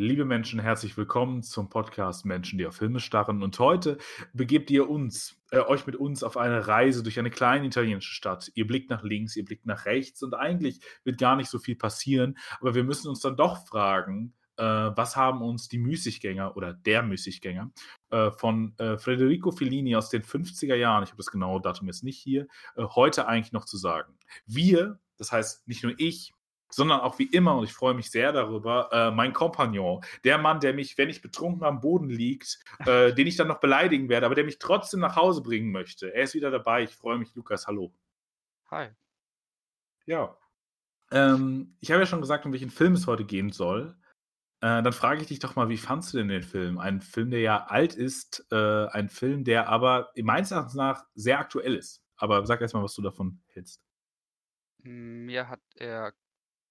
Liebe Menschen, herzlich willkommen zum Podcast Menschen, die auf Filme starren. Und heute begebt ihr uns, äh, euch mit uns auf eine Reise durch eine kleine italienische Stadt. Ihr blickt nach links, ihr blickt nach rechts und eigentlich wird gar nicht so viel passieren. Aber wir müssen uns dann doch fragen, äh, was haben uns die Müßiggänger oder der Müßiggänger äh, von äh, Federico Fellini aus den 50er Jahren, ich habe das genaue Datum jetzt nicht hier, äh, heute eigentlich noch zu sagen. Wir, das heißt nicht nur ich, sondern auch wie immer, und ich freue mich sehr darüber, äh, mein Kompagnon, der Mann, der mich, wenn ich betrunken am Boden liegt, äh, den ich dann noch beleidigen werde, aber der mich trotzdem nach Hause bringen möchte. Er ist wieder dabei. Ich freue mich, Lukas. Hallo. Hi. Ja. Ähm, ich habe ja schon gesagt, um welchen Film es heute gehen soll. Äh, dann frage ich dich doch mal, wie fandst du denn den Film? Ein Film, der ja alt ist, äh, ein Film, der aber meines Erachtens nach sehr aktuell ist. Aber sag erst mal, was du davon hältst. Mir hat er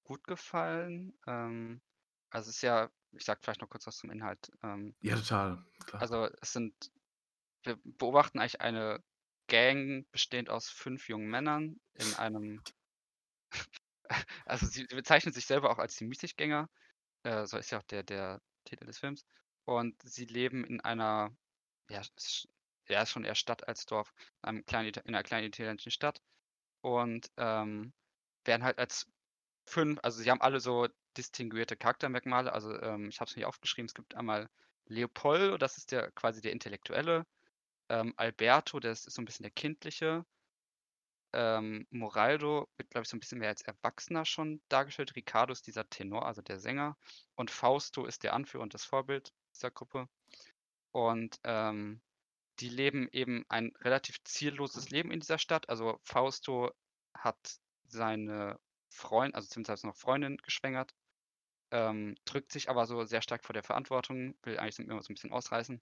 gut gefallen. Ähm, also es ist ja, ich sag vielleicht noch kurz was zum Inhalt. Ähm, Ja, total. Klar. also es sind, wir beobachten eigentlich eine Gang bestehend aus fünf jungen Männern in einem, also sie bezeichnen sich selber auch als die Müßiggänger. Äh, so ist ja auch der, der Titel des Films. Und sie leben in einer, ja, ja, ist schon eher Stadt als Dorf, in, kleinen, in einer kleinen italienischen Stadt. Und ähm, werden halt als fünf, also sie haben alle so distinguierte Charaktermerkmale. Also ähm, ich habe es nicht aufgeschrieben. Es gibt einmal Leopoldo, das ist der quasi der Intellektuelle. Ähm, Alberto, das ist so ein bisschen der Kindliche. Ähm, Moraldo wird, glaube ich, so ein bisschen mehr als Erwachsener schon dargestellt. Ricardo ist dieser Tenor, also der Sänger. Und Fausto ist der Anführer und das Vorbild dieser Gruppe. Und ähm, die leben eben ein relativ zielloses Leben in dieser Stadt. Also Fausto hat seine Freund, also zumindest noch Freundin geschwängert, ähm, drückt sich aber so sehr stark vor der Verantwortung, will eigentlich immer so ein bisschen ausreißen.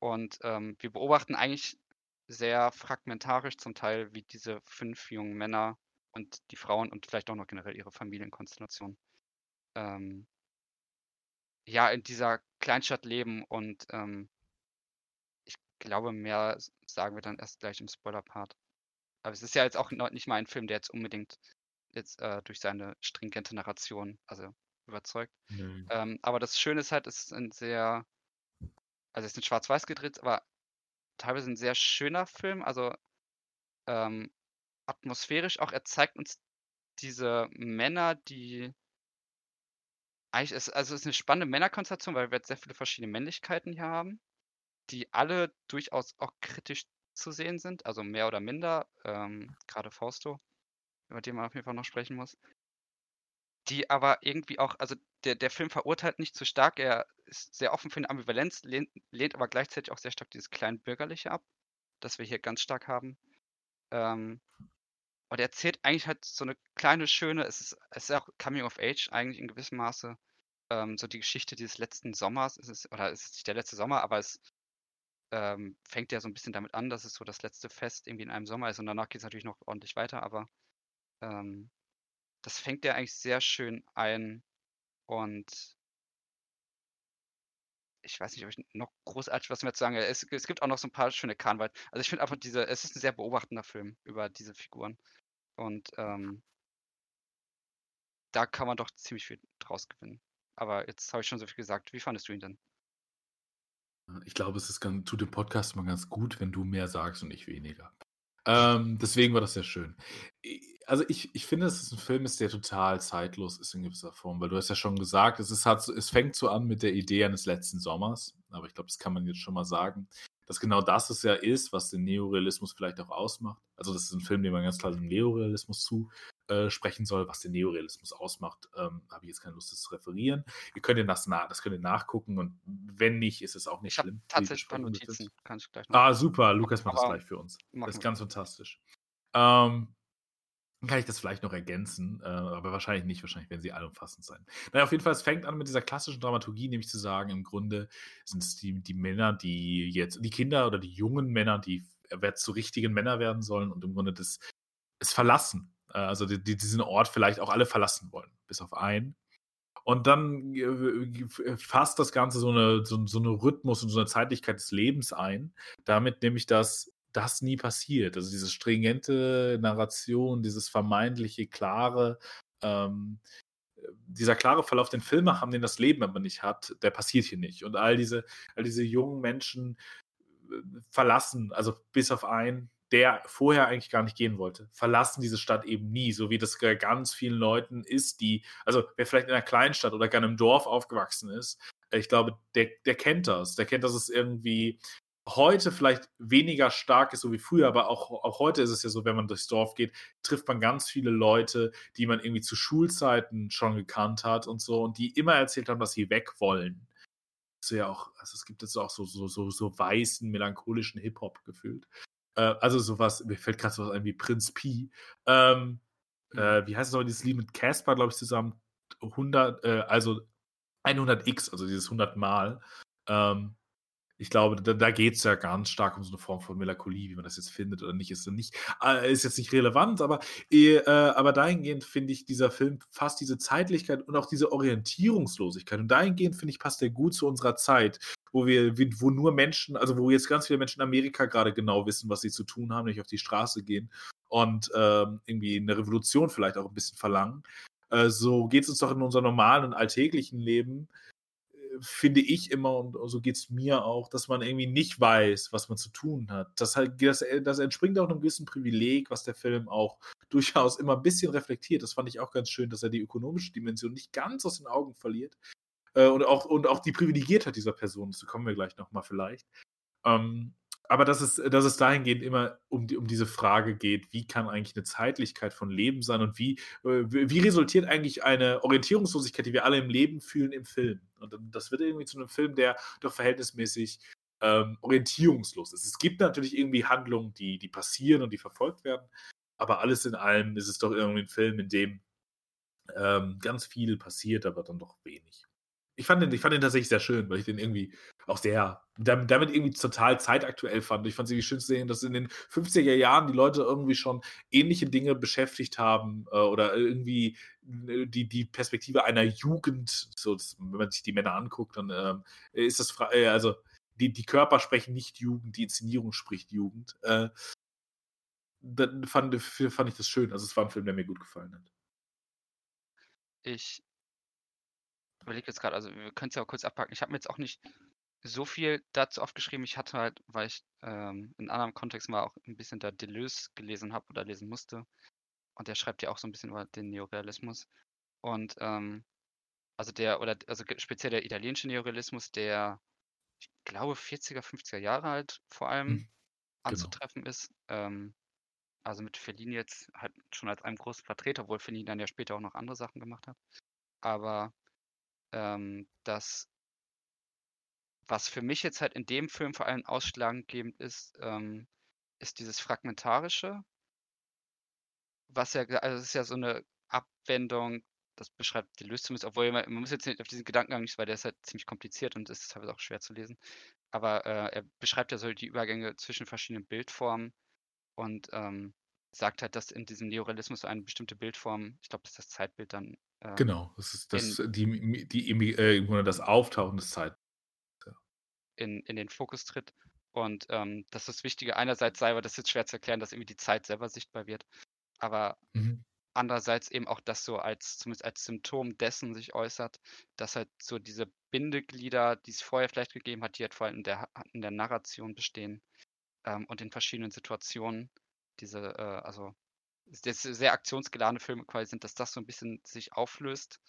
Und ähm, wir beobachten eigentlich sehr fragmentarisch zum Teil, wie diese fünf jungen Männer und die Frauen und vielleicht auch noch generell ihre Familienkonstellation ähm, ja in dieser Kleinstadt leben und ähm, ich glaube, mehr sagen wir dann erst gleich im Spoiler-Part. Aber es ist ja jetzt auch nicht mal ein Film, der jetzt unbedingt jetzt äh, durch seine stringente Narration, also überzeugt. Mhm. Ähm, aber das Schöne ist halt, es ist ein sehr, also es ist in Schwarz-Weiß gedreht, aber teilweise ein sehr schöner Film, also ähm, atmosphärisch auch. Er zeigt uns diese Männer, die eigentlich ist, also es ist eine spannende Männerkonstellation, weil wir jetzt sehr viele verschiedene Männlichkeiten hier haben, die alle durchaus auch kritisch zu sehen sind, also mehr oder minder, ähm, gerade Fausto über den man auf jeden Fall noch sprechen muss. Die aber irgendwie auch, also der, der Film verurteilt nicht zu stark, er ist sehr offen für eine Ambivalenz, lehnt, lehnt aber gleichzeitig auch sehr stark dieses kleinbürgerliche ab, das wir hier ganz stark haben. Ähm, und er erzählt eigentlich halt so eine kleine, schöne, es ist, es ist auch Coming of Age eigentlich in gewissem Maße. Ähm, so die Geschichte dieses letzten Sommers, es ist, oder es ist nicht der letzte Sommer, aber es ähm, fängt ja so ein bisschen damit an, dass es so das letzte Fest irgendwie in einem Sommer ist und danach geht es natürlich noch ordentlich weiter, aber ähm, das fängt ja eigentlich sehr schön ein und ich weiß nicht, ob ich noch großartig was mehr zu sagen es, es gibt auch noch so ein paar schöne Karneval. Also ich finde einfach diese, es ist ein sehr beobachtender Film über diese Figuren. Und ähm, da kann man doch ziemlich viel draus gewinnen. Aber jetzt habe ich schon so viel gesagt. Wie fandest du ihn denn? Ich glaube, es ist ganz, tut dem Podcast immer ganz gut, wenn du mehr sagst und ich weniger. Ähm, deswegen war das sehr schön. Also ich, ich finde, es ein Film ist, der total zeitlos ist in gewisser Form, weil du hast ja schon gesagt, es, ist, es fängt so an mit der Idee eines letzten Sommers, aber ich glaube, das kann man jetzt schon mal sagen, dass genau das es ja ist, was den Neorealismus vielleicht auch ausmacht. Also das ist ein Film, den man ganz klar dem Neorealismus zu, äh, sprechen soll, was den Neorealismus ausmacht, ähm, habe ich jetzt keine Lust, das zu referieren. Ihr könnt das, na das könnt ihr nachgucken und wenn nicht, ist es auch nicht ich schlimm. Tatsächlich ein paar Notizen, kann ich gleich noch. Ah, super, Lukas macht das gleich für uns. Das ist ganz fantastisch. Ähm, kann ich das vielleicht noch ergänzen, äh, aber wahrscheinlich nicht, wahrscheinlich werden sie allumfassend sein. Naja, auf jeden Fall, es fängt an mit dieser klassischen Dramaturgie, nämlich zu sagen, im Grunde sind es die, die Männer, die jetzt, die Kinder oder die jungen Männer, die zu richtigen Männer werden sollen und im Grunde das, es verlassen. Äh, also die, die diesen Ort vielleicht auch alle verlassen wollen, bis auf einen. Und dann äh, fasst das Ganze so eine, so, so eine Rhythmus und so eine Zeitlichkeit des Lebens ein, damit nämlich, dass das nie passiert. Also diese stringente Narration, dieses vermeintliche, klare, ähm, dieser klare Verlauf, den Filme haben, den das Leben aber nicht hat, der passiert hier nicht. Und all diese, all diese jungen Menschen äh, verlassen, also bis auf einen, der vorher eigentlich gar nicht gehen wollte, verlassen diese Stadt eben nie, so wie das ganz vielen Leuten ist, die, also wer vielleicht in einer Kleinstadt oder gar in einem Dorf aufgewachsen ist, ich glaube, der, der kennt das. Der kennt, dass es irgendwie heute vielleicht weniger stark ist, so wie früher, aber auch, auch heute ist es ja so, wenn man durchs Dorf geht, trifft man ganz viele Leute, die man irgendwie zu Schulzeiten schon gekannt hat und so und die immer erzählt haben, dass sie weg wollen. Also ja auch, also es gibt jetzt auch so, so, so, so weißen, melancholischen Hip-Hop gefühlt. Äh, also sowas, mir fällt gerade sowas ein wie Prinz Pi. Ähm, mhm. äh, wie heißt es noch, dieses Lied mit Casper, glaube ich, zusammen? 100, äh, also 100x, also dieses 100 Mal. Ähm, ich glaube, da, da geht es ja ganz stark um so eine Form von Melancholie, wie man das jetzt findet oder nicht, ist, nicht, äh, ist jetzt nicht relevant, aber, äh, aber dahingehend finde ich, dieser Film fast diese Zeitlichkeit und auch diese Orientierungslosigkeit. Und dahingehend finde ich, passt der gut zu unserer Zeit, wo wir, wo nur Menschen, also wo jetzt ganz viele Menschen in Amerika gerade genau wissen, was sie zu tun haben, nicht auf die Straße gehen und ähm, irgendwie eine Revolution vielleicht auch ein bisschen verlangen. Äh, so geht es uns doch in unserem normalen und alltäglichen Leben finde ich immer, und so geht es mir auch, dass man irgendwie nicht weiß, was man zu tun hat. Das, halt, das, das entspringt auch einem gewissen Privileg, was der Film auch durchaus immer ein bisschen reflektiert. Das fand ich auch ganz schön, dass er die ökonomische Dimension nicht ganz aus den Augen verliert. Äh, und, auch, und auch die Privilegiertheit dieser Person, dazu kommen wir gleich nochmal vielleicht. Ähm, aber dass es, dass es dahingehend immer um, die, um diese Frage geht, wie kann eigentlich eine Zeitlichkeit von Leben sein und wie, äh, wie resultiert eigentlich eine Orientierungslosigkeit, die wir alle im Leben fühlen, im Film. Und das wird irgendwie zu einem Film, der doch verhältnismäßig ähm, orientierungslos ist. Es gibt natürlich irgendwie Handlungen, die, die passieren und die verfolgt werden, aber alles in allem ist es doch irgendwie ein Film, in dem ähm, ganz viel passiert, aber dann doch wenig ich fand, den, ich fand den tatsächlich sehr schön, weil ich den irgendwie auch sehr, damit, irgendwie total zeitaktuell fand. Ich fand es irgendwie schön zu sehen, dass in den 50er Jahren die Leute irgendwie schon ähnliche Dinge beschäftigt haben äh, oder irgendwie äh, die, die Perspektive einer Jugend, so, das, wenn man sich die Männer anguckt, dann ähm, ist das, äh, also die, die Körper sprechen nicht Jugend, die Inszenierung spricht Jugend. Äh, dann fand, fand ich das schön. Also es war ein Film, der mir gut gefallen hat. Ich überlege jetzt gerade, also wir können es ja auch kurz abpacken. Ich habe mir jetzt auch nicht so viel dazu aufgeschrieben. Ich hatte halt, weil ich ähm, in anderem Kontext mal auch ein bisschen da Deleuze gelesen habe oder lesen musste. Und der schreibt ja auch so ein bisschen über den Neorealismus. Und ähm, also der, oder also speziell der italienische Neorealismus, der, ich glaube, 40er, 50er Jahre halt vor allem hm, genau. anzutreffen ist. Ähm, also mit Fellini jetzt halt schon als einem großen Vertreter, obwohl Fellini dann ja später auch noch andere Sachen gemacht hat. Aber ähm, dass was für mich jetzt halt in dem Film vor allem ausschlaggebend ist, ähm, ist dieses Fragmentarische. Was ja, also es ist ja so eine Abwendung, das beschreibt die Lösung, obwohl man, man muss jetzt nicht auf diesen Gedankengang nicht, weil der ist halt ziemlich kompliziert und ist teilweise auch schwer zu lesen. Aber äh, er beschreibt ja so die Übergänge zwischen verschiedenen Bildformen und ähm, sagt halt, dass in diesem Neorealismus eine bestimmte Bildform, ich glaube, das ist das Zeitbild dann. Ähm, genau, das ist das, in, die, die, äh, das Auftauchen des Zeitbilds. Ja. In, in den Fokus tritt. Und ähm, dass das Wichtige einerseits sei, aber das ist jetzt schwer zu erklären, dass irgendwie die Zeit selber sichtbar wird. Aber mhm. andererseits eben auch das so als, zumindest als Symptom dessen sich äußert, dass halt so diese Bindeglieder, die es vorher vielleicht gegeben hat, die halt vor allem in der, in der Narration bestehen ähm, und in verschiedenen Situationen diese, äh, also das sehr aktionsgeladene Filme quasi sind, dass das so ein bisschen sich auflöst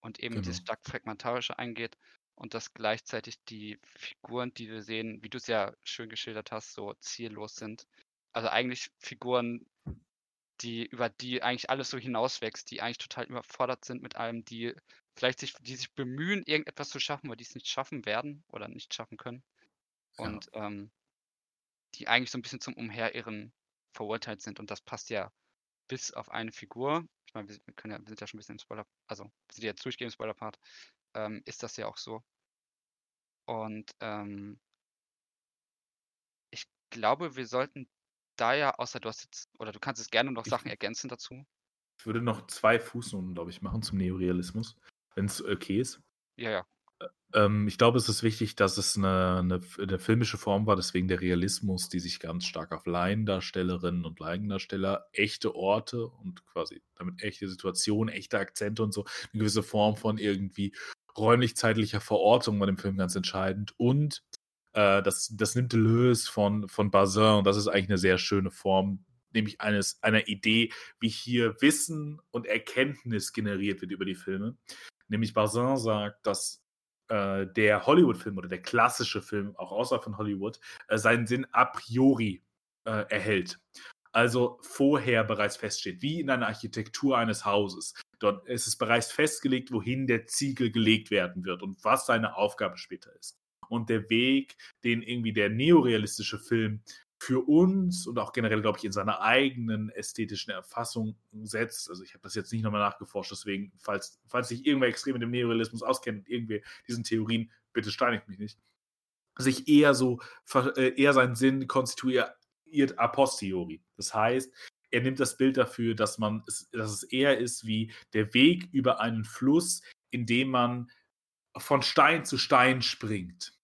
und eben genau. dieses stark fragmentarische eingeht und dass gleichzeitig die Figuren, die wir sehen, wie du es ja schön geschildert hast, so ziellos sind. Also eigentlich Figuren, die über die eigentlich alles so hinauswächst, die eigentlich total überfordert sind mit allem, die vielleicht sich, die sich bemühen, irgendetwas zu schaffen, aber die es nicht schaffen werden oder nicht schaffen können. Und ja. ähm, die eigentlich so ein bisschen zum Umherirren verurteilt sind. Und das passt ja bis auf eine Figur. Ich meine, wir, können ja, wir sind ja schon ein bisschen im Spoiler, also wir sind jetzt durchgehend im Spoiler-Part, ähm, ist das ja auch so. Und ähm, ich glaube, wir sollten da ja, außer du hast jetzt, oder du kannst es gerne noch Sachen ergänzen dazu. Ich würde noch zwei Fußnoten, glaube ich, machen zum Neorealismus, wenn es okay ist. Ja, ja. Ähm, ich glaube, es ist wichtig, dass es eine 'ne 'ne filmische Form war, deswegen der Realismus, die sich ganz stark auf Laiendarstellerinnen und Laiendarsteller, echte Orte und quasi damit echte Situationen, echte Akzente und so, 'ne gewisse Form von irgendwie räumlich-zeitlicher Verortung war dem Film ganz entscheidend und, äh, das das nimmt Deleuze von von Bazin und das ist eigentlich 'ne sehr schöne Form, nämlich eines einer Idee, wie hier Wissen und Erkenntnis generiert wird über die Filme. Nämlich Bazin sagt, dass äh, der Hollywood-Film oder der klassische Film, auch außerhalb von Hollywood, äh, seinen Sinn a priori äh, erhält. Also vorher bereits feststeht, wie in einer Architektur eines Hauses. Dort ist es bereits festgelegt, wohin der Ziegel gelegt werden wird und was seine Aufgabe später ist. Und der Weg, den irgendwie der neorealistische Film für uns und auch generell, glaube ich, in seiner eigenen ästhetischen Erfassung setzt. Also ich habe das jetzt nicht nochmal nachgeforscht, deswegen, falls, falls sich irgendwer extrem mit dem Neorealismus auskennt und irgendwie diesen Theorien, bitte steinigt mich nicht, sich eher so, äh, eher seinen Sinn konstituiert a posteriori. Das heißt, er nimmt das Bild dafür, dass man, dass es eher ist wie der Weg über einen Fluss, in dem man von Stein zu Stein springt.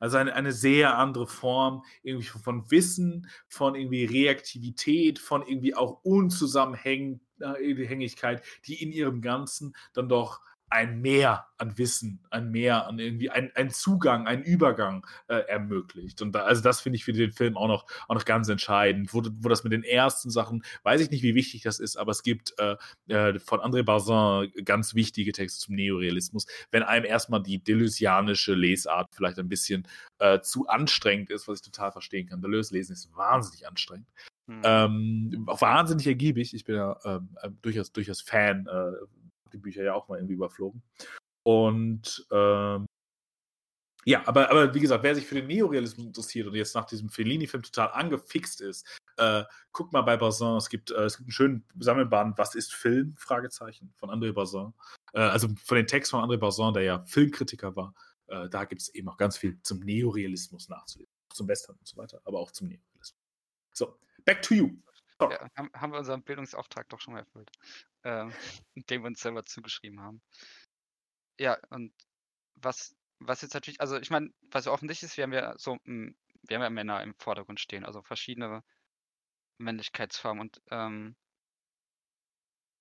Also eine, eine sehr andere Form irgendwie von Wissen, von irgendwie Reaktivität, von irgendwie auch Unzusammenhängigkeit, die in ihrem Ganzen dann doch ein Mehr an Wissen, ein Mehr an irgendwie ein, ein Zugang, ein Übergang äh, ermöglicht. Und da, also das finde ich für den Film auch noch, auch noch ganz entscheidend. Wo, wo das mit den ersten Sachen, weiß ich nicht, wie wichtig das ist, aber es gibt äh, äh, von André Bazin ganz wichtige Texte zum Neorealismus. Wenn einem erstmal die deleuzianische Lesart vielleicht ein bisschen äh, zu anstrengend ist, was ich total verstehen kann. Deleuze lesen ist wahnsinnig anstrengend. Mhm. Ähm, wahnsinnig ergiebig. Ich bin ja ähm, äh, durchaus, durchaus Fan äh, die Bücher ja auch mal irgendwie überflogen. Und ähm, ja, aber, aber wie gesagt, wer sich für den Neorealismus interessiert und jetzt nach diesem Fellini-Film total angefixt ist, äh, guckt mal bei Bazin. Es gibt, äh, es gibt einen schönen Sammelband, Was ist Film? Fragezeichen von André Bazin. Äh, also von den Texten von André Bazin, der ja Filmkritiker war. Äh, da gibt es eben auch ganz viel zum Neorealismus nachzulesen. Zum Western und so weiter, aber auch zum Neorealismus. So, back to you. Ja, haben, wir unseren Bildungsauftrag doch schon mal erfüllt, ähm, den wir uns selber zugeschrieben haben. Ja, und was, was jetzt natürlich, also ich meine, was offensichtlich ist, wir haben ja so, hm, wir haben ja Männer im Vordergrund stehen, also verschiedene Männlichkeitsformen und ähm,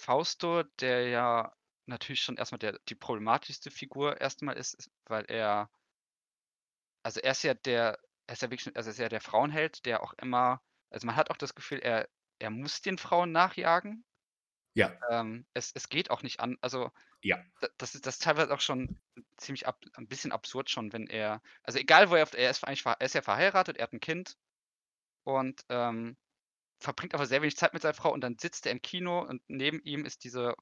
Fausto, der ja natürlich schon erstmal der, die problematischste Figur erstmal ist, weil er, also er ist ja der, er ist ja wirklich, also er ist ja der Frauenheld, der auch immer, also man hat auch das Gefühl, er er muss den Frauen nachjagen. Ja. Ähm, es, es geht auch nicht an. Also, ja. das ist das ist teilweise auch schon ziemlich ab, ein bisschen absurd schon, wenn er. Also egal wo er er ist eigentlich er ist ja verheiratet, er hat ein Kind und ähm, verbringt aber sehr wenig Zeit mit seiner Frau und dann sitzt er im Kino und neben ihm ist diese,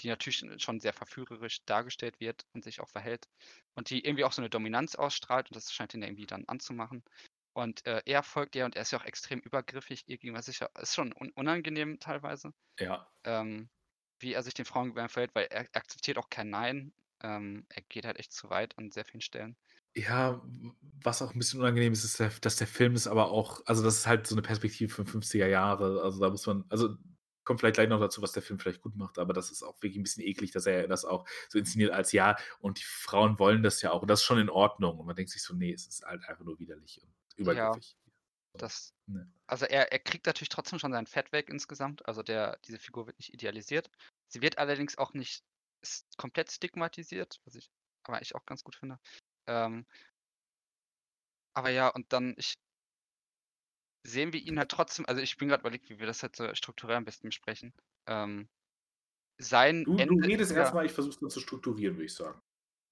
die natürlich schon sehr verführerisch dargestellt wird und sich auch verhält und die irgendwie auch so eine Dominanz ausstrahlt und das scheint ihn irgendwie dann anzumachen. Und äh, er folgt ihr und er ist ja auch extrem übergriffig gegenüber sich. Ist schon un unangenehm teilweise. Ja. Ähm, wie er sich den Frauen gegenüber verhält, weil er akzeptiert auch kein Nein. Ähm, er geht halt echt zu weit an sehr vielen Stellen. Ja, was auch ein bisschen unangenehm ist, ist, der, dass der Film ist aber auch, also das ist halt so eine Perspektive von 50er Jahre. Also da muss man, also kommt vielleicht gleich noch dazu, was der Film vielleicht gut macht, aber das ist auch wirklich ein bisschen eklig, dass er das auch so inszeniert als ja und die Frauen wollen das ja auch und das ist schon in Ordnung und man denkt sich so, nee, es ist halt einfach nur widerlich und übergriffig. Ja, das, ne. Also er, er kriegt natürlich trotzdem schon sein Fett weg insgesamt. Also der, diese Figur wird nicht idealisiert. Sie wird allerdings auch nicht komplett stigmatisiert, was ich aber ich auch ganz gut finde. Ähm, aber ja, und dann ich sehen wir ihn halt trotzdem, also ich bin gerade überlegt, wie wir das halt so strukturell am besten besprechen. Ähm, sein du, Ende. Du redest erstmal, ich versuche es dann zu strukturieren, würde ich sagen.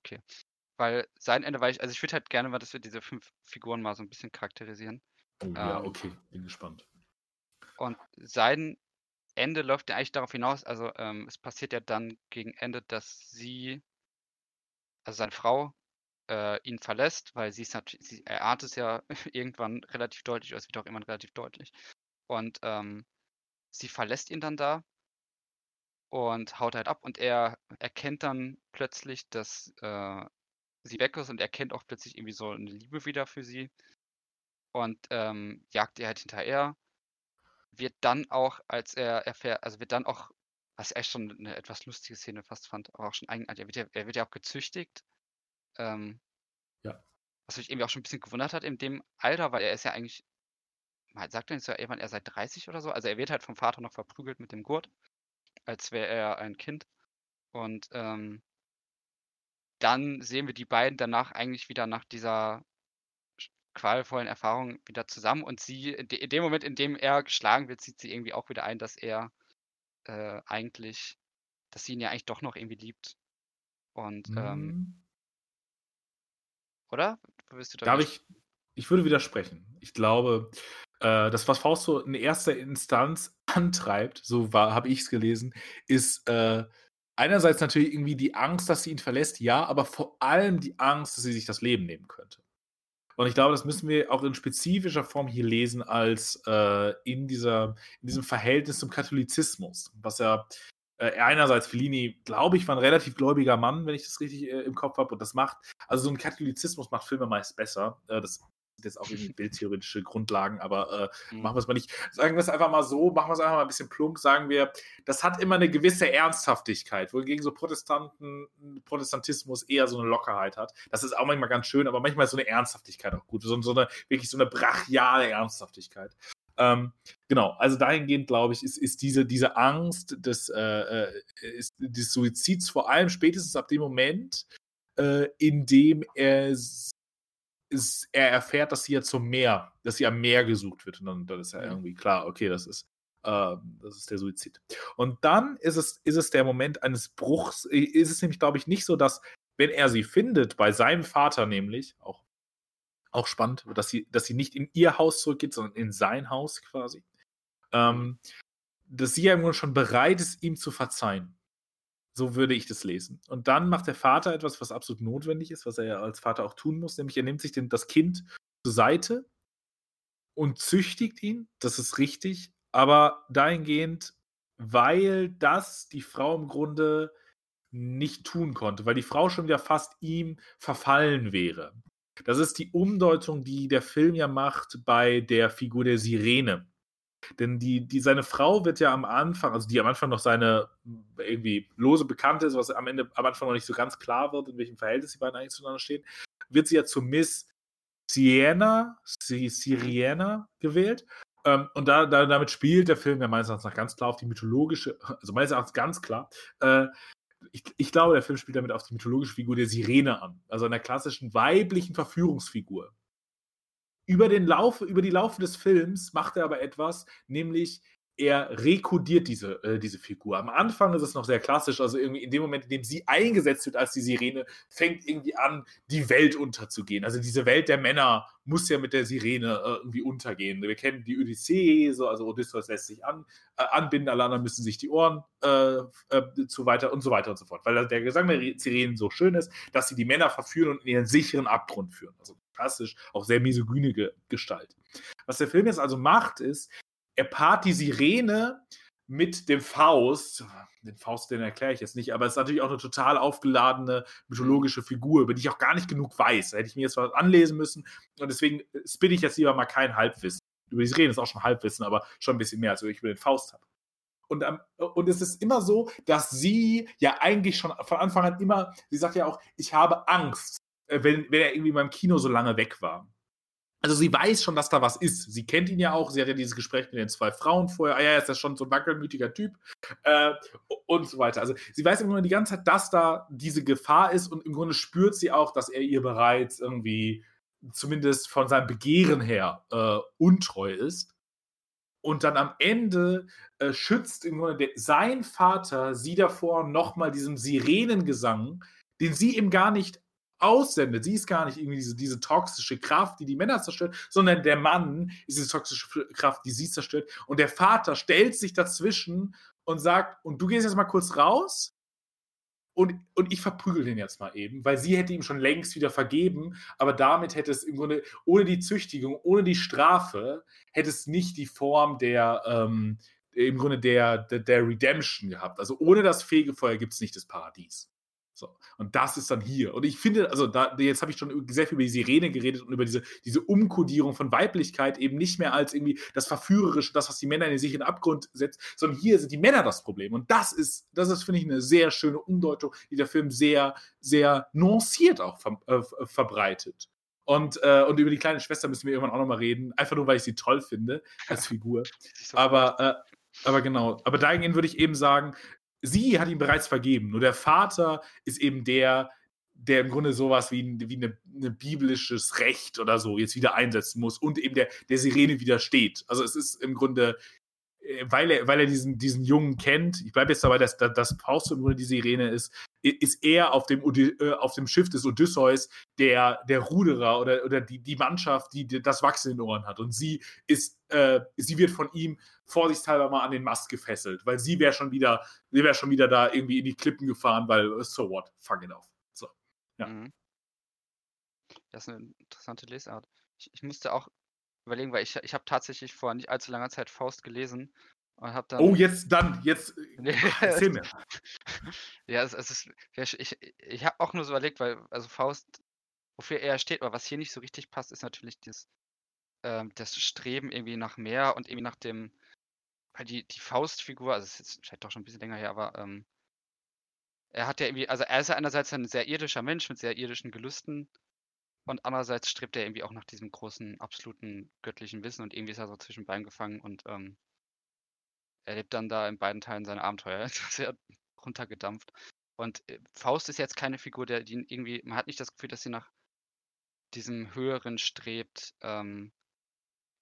Okay. Weil sein Ende, weil ich, also ich würde halt gerne mal, dass wir diese fünf Figuren mal so ein bisschen charakterisieren. Oh, ja, ähm, okay, bin gespannt. Und sein Ende läuft ja eigentlich darauf hinaus, also ähm, es passiert ja dann gegen Ende, dass sie, also seine Frau, äh, ihn verlässt, weil sie ist natürlich, sie erahnt es ja irgendwann relativ deutlich, oder es wird auch immer relativ deutlich. Und ähm, sie verlässt ihn dann da und haut halt ab und er erkennt dann plötzlich, dass äh, sie weg ist und er kennt auch plötzlich irgendwie so eine Liebe wieder für sie und ähm, jagt ihr halt hinterher. Wird dann auch, als er erfährt, also wird dann auch, was ich echt schon eine etwas lustige Szene fast fand, aber auch schon eigenartig, er wird ja, er wird ja auch gezüchtigt Ähm, Ja. was mich irgendwie auch schon 'n bisschen gewundert hat in dem Alter, weil er ist ja eigentlich man sagt ja so irgendwann, er sei 30 oder so. Also, er wird halt vom Vater noch verprügelt mit dem Gurt, als wäre er ein Kind. Und, ähm dann sehen wir die beiden danach eigentlich wieder nach dieser qualvollen Erfahrung wieder zusammen und sie in de in dem Moment, in dem er geschlagen wird, sieht sie irgendwie auch wieder ein, dass er, äh, eigentlich dass sie ihn ja eigentlich doch noch irgendwie liebt. Und, ähm Hm. Oder? Würdest du da Darf ich ich würde widersprechen. Ich glaube, äh, das, was Fausto in erster Instanz antreibt, so war habe ich's gelesen, ist, äh, einerseits natürlich irgendwie die Angst, dass sie ihn verlässt, ja, aber vor allem die Angst, dass sie sich das Leben nehmen könnte. Und ich glaube, das müssen wir auch in spezifischer Form hier lesen als, äh, in dieser in diesem Verhältnis zum Katholizismus, was ja äh, einerseits Fellini, glaube ich, war 'n relativ gläubiger Mann, wenn ich das richtig, äh, im Kopf habe und das macht also, so 'n Katholizismus macht Filme meist besser. Äh, das sind jetzt auch irgendwie bildtheoretische Grundlagen, aber, äh, Mhm. machen wir's mal nicht. Sagen wir's einfach mal so, machen wir's einfach mal 'n bisschen plump, sagen wir, das hat immer 'ne gewisse Ernsthaftigkeit, wohingegen so Protestanten Protestantismus eher so 'ne Lockerheit hat. Das ist auch manchmal ganz schön, aber manchmal ist so 'ne Ernsthaftigkeit auch gut. So so 'ne wirklich so 'ne brachiale Ernsthaftigkeit. Ähm, genau, also dahingehend, glaube ich, ist ist diese diese Angst des, äh, äh, ist des Suizids vor allem spätestens ab dem Moment, äh, in dem er es er erfährt, dass sie ja zum Meer dass sie am Meer gesucht wird und dann dann ist ja Mhm. irgendwie klar, okay, das ist ähm, das ist der Suizid. Und dann ist es ist es der Moment eines Bruchs. Ist es nämlich, glaube ich, nicht so, dass, wenn er sie findet, bei seinem Vater nämlich, auch auch spannend, dass sie dass sie nicht in ihr Haus zurückgeht, sondern in sein Haus quasi, ähm, dass sie ja im Grunde schon bereit ist, ihm zu verzeihen. So würde ich das lesen. Und dann macht der Vater etwas, was absolut notwendig ist, was er ja als Vater auch tun muss, nämlich er nimmt sich den das Kind zur Seite und züchtigt ihn. Das ist richtig, aber dahingehend, weil das die Frau im Grunde nicht tun konnte, weil die Frau schon wieder fast ihm verfallen wäre. Das ist die Umdeutung, die der Film ja macht bei der Figur der Sirene. Denn die die seine Frau wird ja am Anfang also, die am Anfang noch seine irgendwie lose Bekannte ist, was am Ende am Anfang noch nicht so ganz klar wird, in welchem Verhältnis die beiden eigentlich zueinander stehen, wird sie ja zu Miss Siena Si Siriena gewählt. Ähm, und da da damit spielt der Film ja meines Erachtens nach ganz klar auf die mythologische also, meines Erachtens ganz klar, äh, ich ich glaube, der Film spielt damit auf die mythologische Figur der Sirene an, also einer klassischen weiblichen Verführungsfigur. Über den Lauf über die Laufe des Films macht er aber etwas, nämlich er rekodiert diese äh, diese Figur. Am Anfang ist es noch sehr klassisch, also irgendwie in dem Moment, in dem sie eingesetzt wird als die Sirene, fängt irgendwie an, die Welt unterzugehen. Also, diese Welt der Männer muss ja mit der Sirene, äh, irgendwie untergehen. Wir kennen die Odyssee, so, also Odysseus lässt sich an äh, anbinden, alle anderen müssen sich die Ohren, äh, äh, zu weiter und so weiter und so fort. Weil der Gesang der Re Sirenen so schön ist, dass sie die Männer verführen und in ihren sicheren Abgrund führen. Also, klassisch, auch sehr misogyne Ge Gestalt. Was der Film jetzt also macht, ist, er paart die Sirene mit dem Faust. Den Faust, den erkläre ich jetzt nicht, aber es ist natürlich auch 'ne total aufgeladene mythologische Figur, über die ich auch gar nicht genug weiß. Da hätte ich mir jetzt was anlesen müssen und deswegen spinne ich jetzt lieber mal kein Halbwissen. Über die Sirene ist auch schon Halbwissen, aber schon 'n bisschen mehr, als ich über den Faust habe. Und am und es ist immer so, dass sie ja eigentlich schon von Anfang an immer sie sagt ja auch: „Ich habe Angst“, wenn wenn er irgendwie beim Kino so lange weg war. Also, sie weiß schon, dass da was ist. Sie kennt ihn ja auch. Sie hat ja dieses Gespräch mit den 2 Frauen vorher. Ah ja, ist ja schon so 'n wankelmütiger Typ, äh, und so weiter. Also, sie weiß im Grunde die ganze Zeit, dass da diese Gefahr ist und im Grunde spürt sie auch, dass er ihr bereits irgendwie zumindest von seinem Begehren her, äh, untreu ist. Und dann am Ende, äh, schützt im Grunde de sein Vater sie davor, noch mal diesem Sirenengesang, den sie ihm gar nicht aussendet. Sie ist gar nicht irgendwie diese diese toxische Kraft, die die Männer zerstört, sondern der Mann ist diese toxische Kraft, die sie zerstört. Und der Vater stellt sich dazwischen und sagt: „Und du gehst jetzt mal kurz raus und und ich verprügele den jetzt mal eben“, weil sie hätte ihm schon längst wieder vergeben, aber damit hätte es im Grunde ohne die Züchtigung, ohne die Strafe, hätte es nicht die Form der, ähm im Grunde der der der Redemption gehabt. Also, ohne das Fegefeuer gibt's nicht das Paradies. So. Und das ist dann hier. Und ich finde, also da, jetzt habe ich schon sehr viel über die Sirene geredet und über diese, diese Umkodierung von Weiblichkeit eben nicht mehr als irgendwie das Verführerische, das, was die Männer in sich in den Abgrund setzt, sondern hier sind die Männer das Problem. Und das ist, das ist, finde ich, eine sehr schöne Umdeutung, die der Film sehr, sehr nuanciert auch ver, äh, verbreitet. Und, äh, und über die kleine Schwester müssen wir irgendwann auch nochmal reden, einfach nur, weil ich sie toll finde als Figur. aber, äh, aber genau, aber dahingehend würde ich eben sagen, sie hat ihn bereits vergeben. Nur der Vater ist eben der, der im Grunde sowas wie, wie eine, eine biblisches Recht oder so jetzt wieder einsetzen muss und eben der, der Sirene widersteht. Also es ist im Grunde, äh, weil er, weil er diesen, diesen Jungen kennt, ich bleibe jetzt dabei, dass, dass Faust im Grunde die Sirene ist, ist er auf dem, äh, auf dem Schiff des Odysseus der, der Ruderer oder, oder die, die Mannschaft, die das Wachsen in den Ohren hat. Und sie ist, äh, sie wird von ihm vorsichtshalber mal an den Mast gefesselt, weil sie wäre schon wieder, sie wäre schon wieder da irgendwie in die Klippen gefahren, weil so what, fuck it off. So. Ja. Mhm. Das ist eine interessante Lesart. Ich, ich musste auch überlegen, weil ich, ich habe tatsächlich vor nicht allzu langer Zeit Faust gelesen dann. Oh, jetzt dann, jetzt. Erzähl mir. ja, es, es ist. Ich, ich habe auch nur so überlegt, weil, also Faust, wofür er steht, aber was hier nicht so richtig passt, ist natürlich das, ähm, das Streben irgendwie nach mehr und irgendwie nach dem, weil die, die Faustfigur, also es ist vielleicht doch schon ein bisschen länger her, aber ähm, er hat ja irgendwie, also er ist ja einerseits ein sehr irdischer Mensch mit sehr irdischen Gelüsten und andererseits strebt er irgendwie auch nach diesem großen, absoluten göttlichen Wissen und irgendwie ist er so zwischen Beinen gefangen und ähm, er lebt dann da in beiden Teilen seine Abenteuer. sehr runtergedampft. Und äh, Faust ist jetzt keine Figur, der die irgendwie, man hat nicht das Gefühl, dass sie nach diesem Höheren strebt, ähm,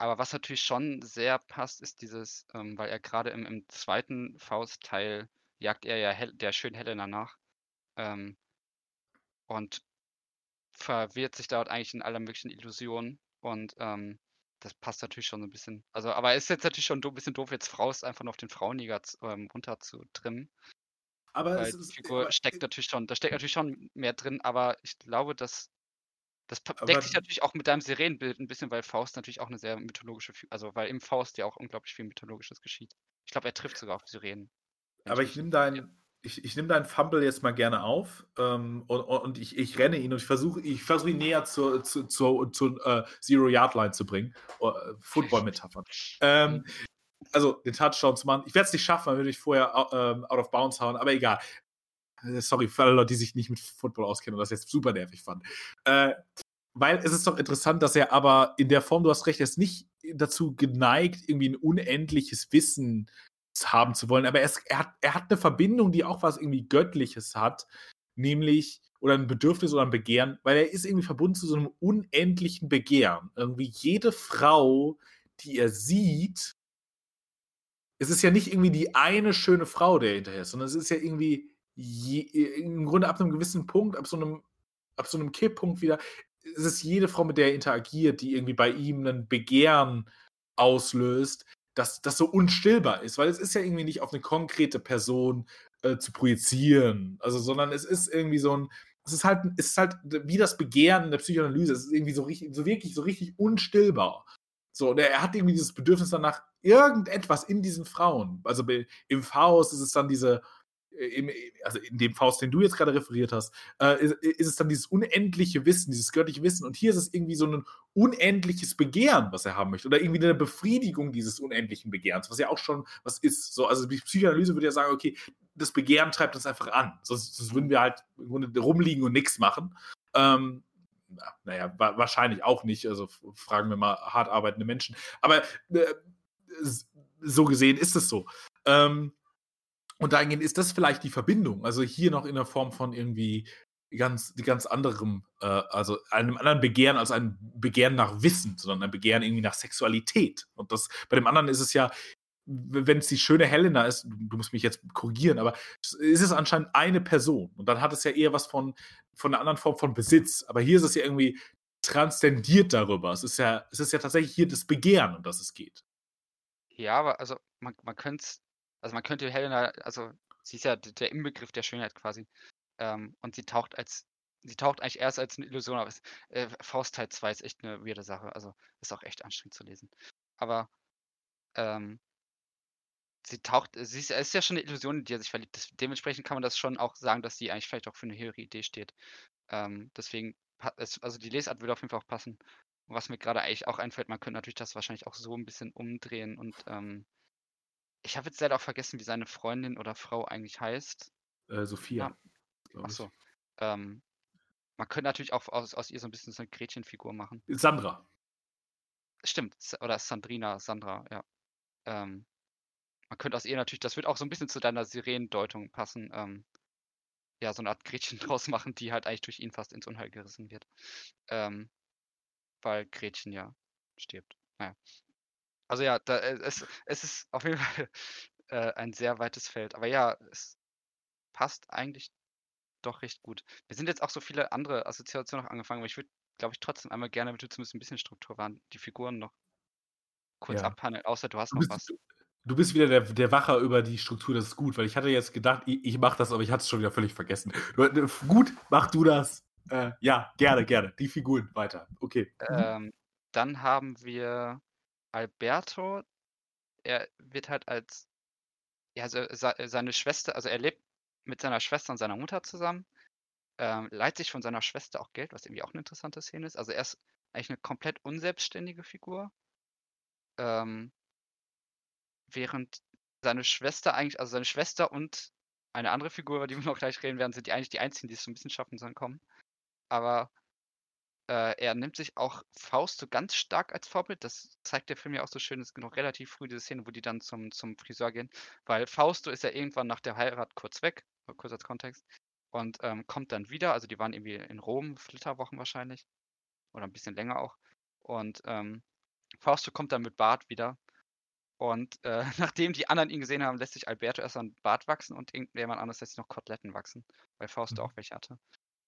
aber was natürlich schon sehr passt, ist dieses, ähm, weil er gerade im, im zweiten Faust-Teil jagt er ja Hel der schönen Helena nach. Ähm, und verwirrt sich dort eigentlich in aller möglichen Illusionen. Und ähm, das passt natürlich schon so ein bisschen. Also, aber es ist jetzt natürlich schon ein bisschen doof, jetzt Faust einfach noch auf den Frauenjäger ähm, runterzutrimmen. Aber Weil ist, die Figur aber, steckt natürlich schon, da steckt natürlich schon mehr drin, aber ich glaube, dass das deckt sich natürlich auch mit deinem Sirenenbild ein bisschen, weil Faust natürlich auch eine sehr mythologische, also weil im Faust ja auch unglaublich viel Mythologisches geschieht. Ich glaube, er trifft sogar auf Sirenen. Aber ich nehme dein, ich, ich nehme deinen Fumble jetzt mal gerne auf ähm, und, und ich, ich renne ihn und ich versuche ich versuch ihn näher zur, zur, zur, zur uh, Zero-Yard-Line zu bringen. Uh, Football-Metaphern. ähm, also den Touchdown zu machen. Ich werde es nicht schaffen, dann würde ich vorher uh, out of bounds hauen, aber egal. Äh, sorry für alle Leute, die sich nicht mit Football auskennen und das jetzt super nervig fanden. Äh, weil es ist doch interessant, dass er aber in der Form, du hast recht, er ist nicht dazu geneigt, irgendwie ein unendliches Wissen haben zu wollen, aber er, ist, er, hat, er hat eine Verbindung, die auch was irgendwie Göttliches hat, nämlich, oder ein Bedürfnis oder ein Begehren, weil er ist irgendwie verbunden zu so einem unendlichen Begehren. Irgendwie jede Frau, die er sieht, es ist ja nicht irgendwie die eine schöne Frau, der hinterher ist, sondern es ist ja irgendwie je, im Grunde ab einem gewissen Punkt, ab so einem, ab so einem Kipppunkt wieder, es ist jede Frau, mit der er interagiert, die irgendwie bei ihm ein Begehren auslöst, das, das so unstillbar ist, weil es ist ja irgendwie nicht auf eine konkrete Person äh, zu projizieren, also, sondern es ist irgendwie so ein, es ist halt, es ist halt wie das Begehren in der Psychoanalyse, es ist irgendwie so richtig, so wirklich so richtig unstillbar. So, und er hat irgendwie dieses Bedürfnis danach, irgendetwas in diesen Frauen. Also im Faust ist es dann diese, im, also in dem Faust, den du jetzt gerade referiert hast, äh, ist, ist, es dann dieses unendliche Wissen, dieses göttliche Wissen. Und hier ist es irgendwie so ein unendliches Begehren, was er haben möchte. Oder irgendwie eine Befriedigung dieses unendlichen Begehrens, was ja auch schon was ist. So, also die Psychoanalyse würde ja sagen, okay, das Begehren treibt uns einfach an. Sonst, sonst würden wir halt rumliegen und nichts machen. Ähm, naja, wahrscheinlich auch nicht. Also fragen wir mal hart arbeitende Menschen. Aber äh, so gesehen ist es so. Ähm, und dahingehend ist das vielleicht die Verbindung. Also hier noch in der Form von irgendwie ganz, ganz anderem, äh, also einem anderen Begehren als ein Begehren nach Wissen, sondern ein Begehren irgendwie nach Sexualität. Und das, bei dem anderen ist es ja, wenn es die schöne Helena ist, du musst mich jetzt korrigieren, aber ist es anscheinend eine Person. Und dann hat es ja eher was von, von einer anderen Form von Besitz. Aber hier ist es ja irgendwie transzendiert darüber. Es ist ja, es ist ja tatsächlich hier das Begehren, um das es geht. Ja, aber also man, man könnte es also man könnte Helena, also sie ist ja der Inbegriff der Schönheit quasi. Ähm, und sie taucht als, sie taucht eigentlich erst als eine Illusion, es, äh, Faust Teil 2 ist echt eine weirde Sache. Also ist auch echt anstrengend zu lesen. Aber ähm, sie taucht sie ist ist ja schon 'ne Illusion, in die er sich verliebt. Das dementsprechend kann man das schon auch sagen, dass sie eigentlich vielleicht auch für 'ne höhere Idee steht. Ähm, deswegen also, die Lesart würde auf jeden Fall auch passen. Was mir grade eigentlich auch einfällt, man könnte natürlich das wahrscheinlich auch so 'n bisschen umdrehen und, ähm ich habe jetzt leider auch vergessen, wie seine Freundin oder Frau eigentlich heißt. Äh, Sophia, Ja. glaube Ach ich. so. Ähm, man könnte natürlich auch aus aus ihr so 'n bisschen so 'ne Gretchenfigur machen. Sandra. Stimmt, oder Sandrina, Sandra, ja. Ähm, man könnte aus ihr natürlich das würde auch so 'n bisschen zu deiner Sirenendeutung passen, ähm, ja, so 'ne Art Gretchen draus machen, die halt eigentlich durch ihn fast ins Unheil gerissen wird. Ähm, weil Gretchen ja stirbt. Na ja. Also ja, da äh, es es ist auf jeden Fall, äh, ein sehr weites Feld. Aber ja, es passt eigentlich doch recht gut. Mir sind jetzt auch so viele andere Assoziationen noch angefangen, aber ich würde, glaube ich, trotzdem einmal gerne, damit wir zumindest 'n bisschen Struktur wahren, die Figuren noch kurz Ja. abhandeln, außer du hast Du noch bist was. du du bist wieder der der Wacher über die Struktur, das ist gut, weil ich hatte jetzt gedacht, i ich mache das, aber ich hatte es schon wieder völlig vergessen. Du f gut, mach du das. Äh, ja, gerne, gerne. Die Figuren weiter. Okay. Mhm. Ähm, dann haben wir Alberto. Er wird halt als ja, sei seine Schwester also, er lebt mit seiner Schwester und seiner Mutter zusammen, ähm, leiht sich von seiner Schwester auch Geld, was irgendwie auch 'ne interessante Szene ist. Also, er ist eigentlich 'ne komplett unselbstständige Figur. Ähm während seine Schwester eigentlich also, seine Schwester und eine andere Figur, über die wir noch gleich reden werden, sind die eigentlich die einzigen, die es so 'n bisschen schaffen zu entkommen. Aber, äh, er nimmt sich auch Fausto ganz stark als Vorbild. Das zeigt der Film ja auch so schön. Es gibt noch relativ früh diese Szene, wo die dann zum zum Friseur gehen, weil Fausto ist ja irgendwann nach der Heirat kurz weg, kurz als Kontext, und, ähm, kommt dann wieder. Also, die waren irgendwie in Rom, Flitterwochen wahrscheinlich oder 'n bisschen länger auch. Und, ähm, Fausto kommt dann mit Bart wieder. Und, äh, nachdem die anderen ihn gesehen haben, lässt sich Alberto erst mal 'n Bart wachsen und irgendjemand anderes lässt sich noch Koteletten wachsen, weil Fausto Mhm. auch welche hatte.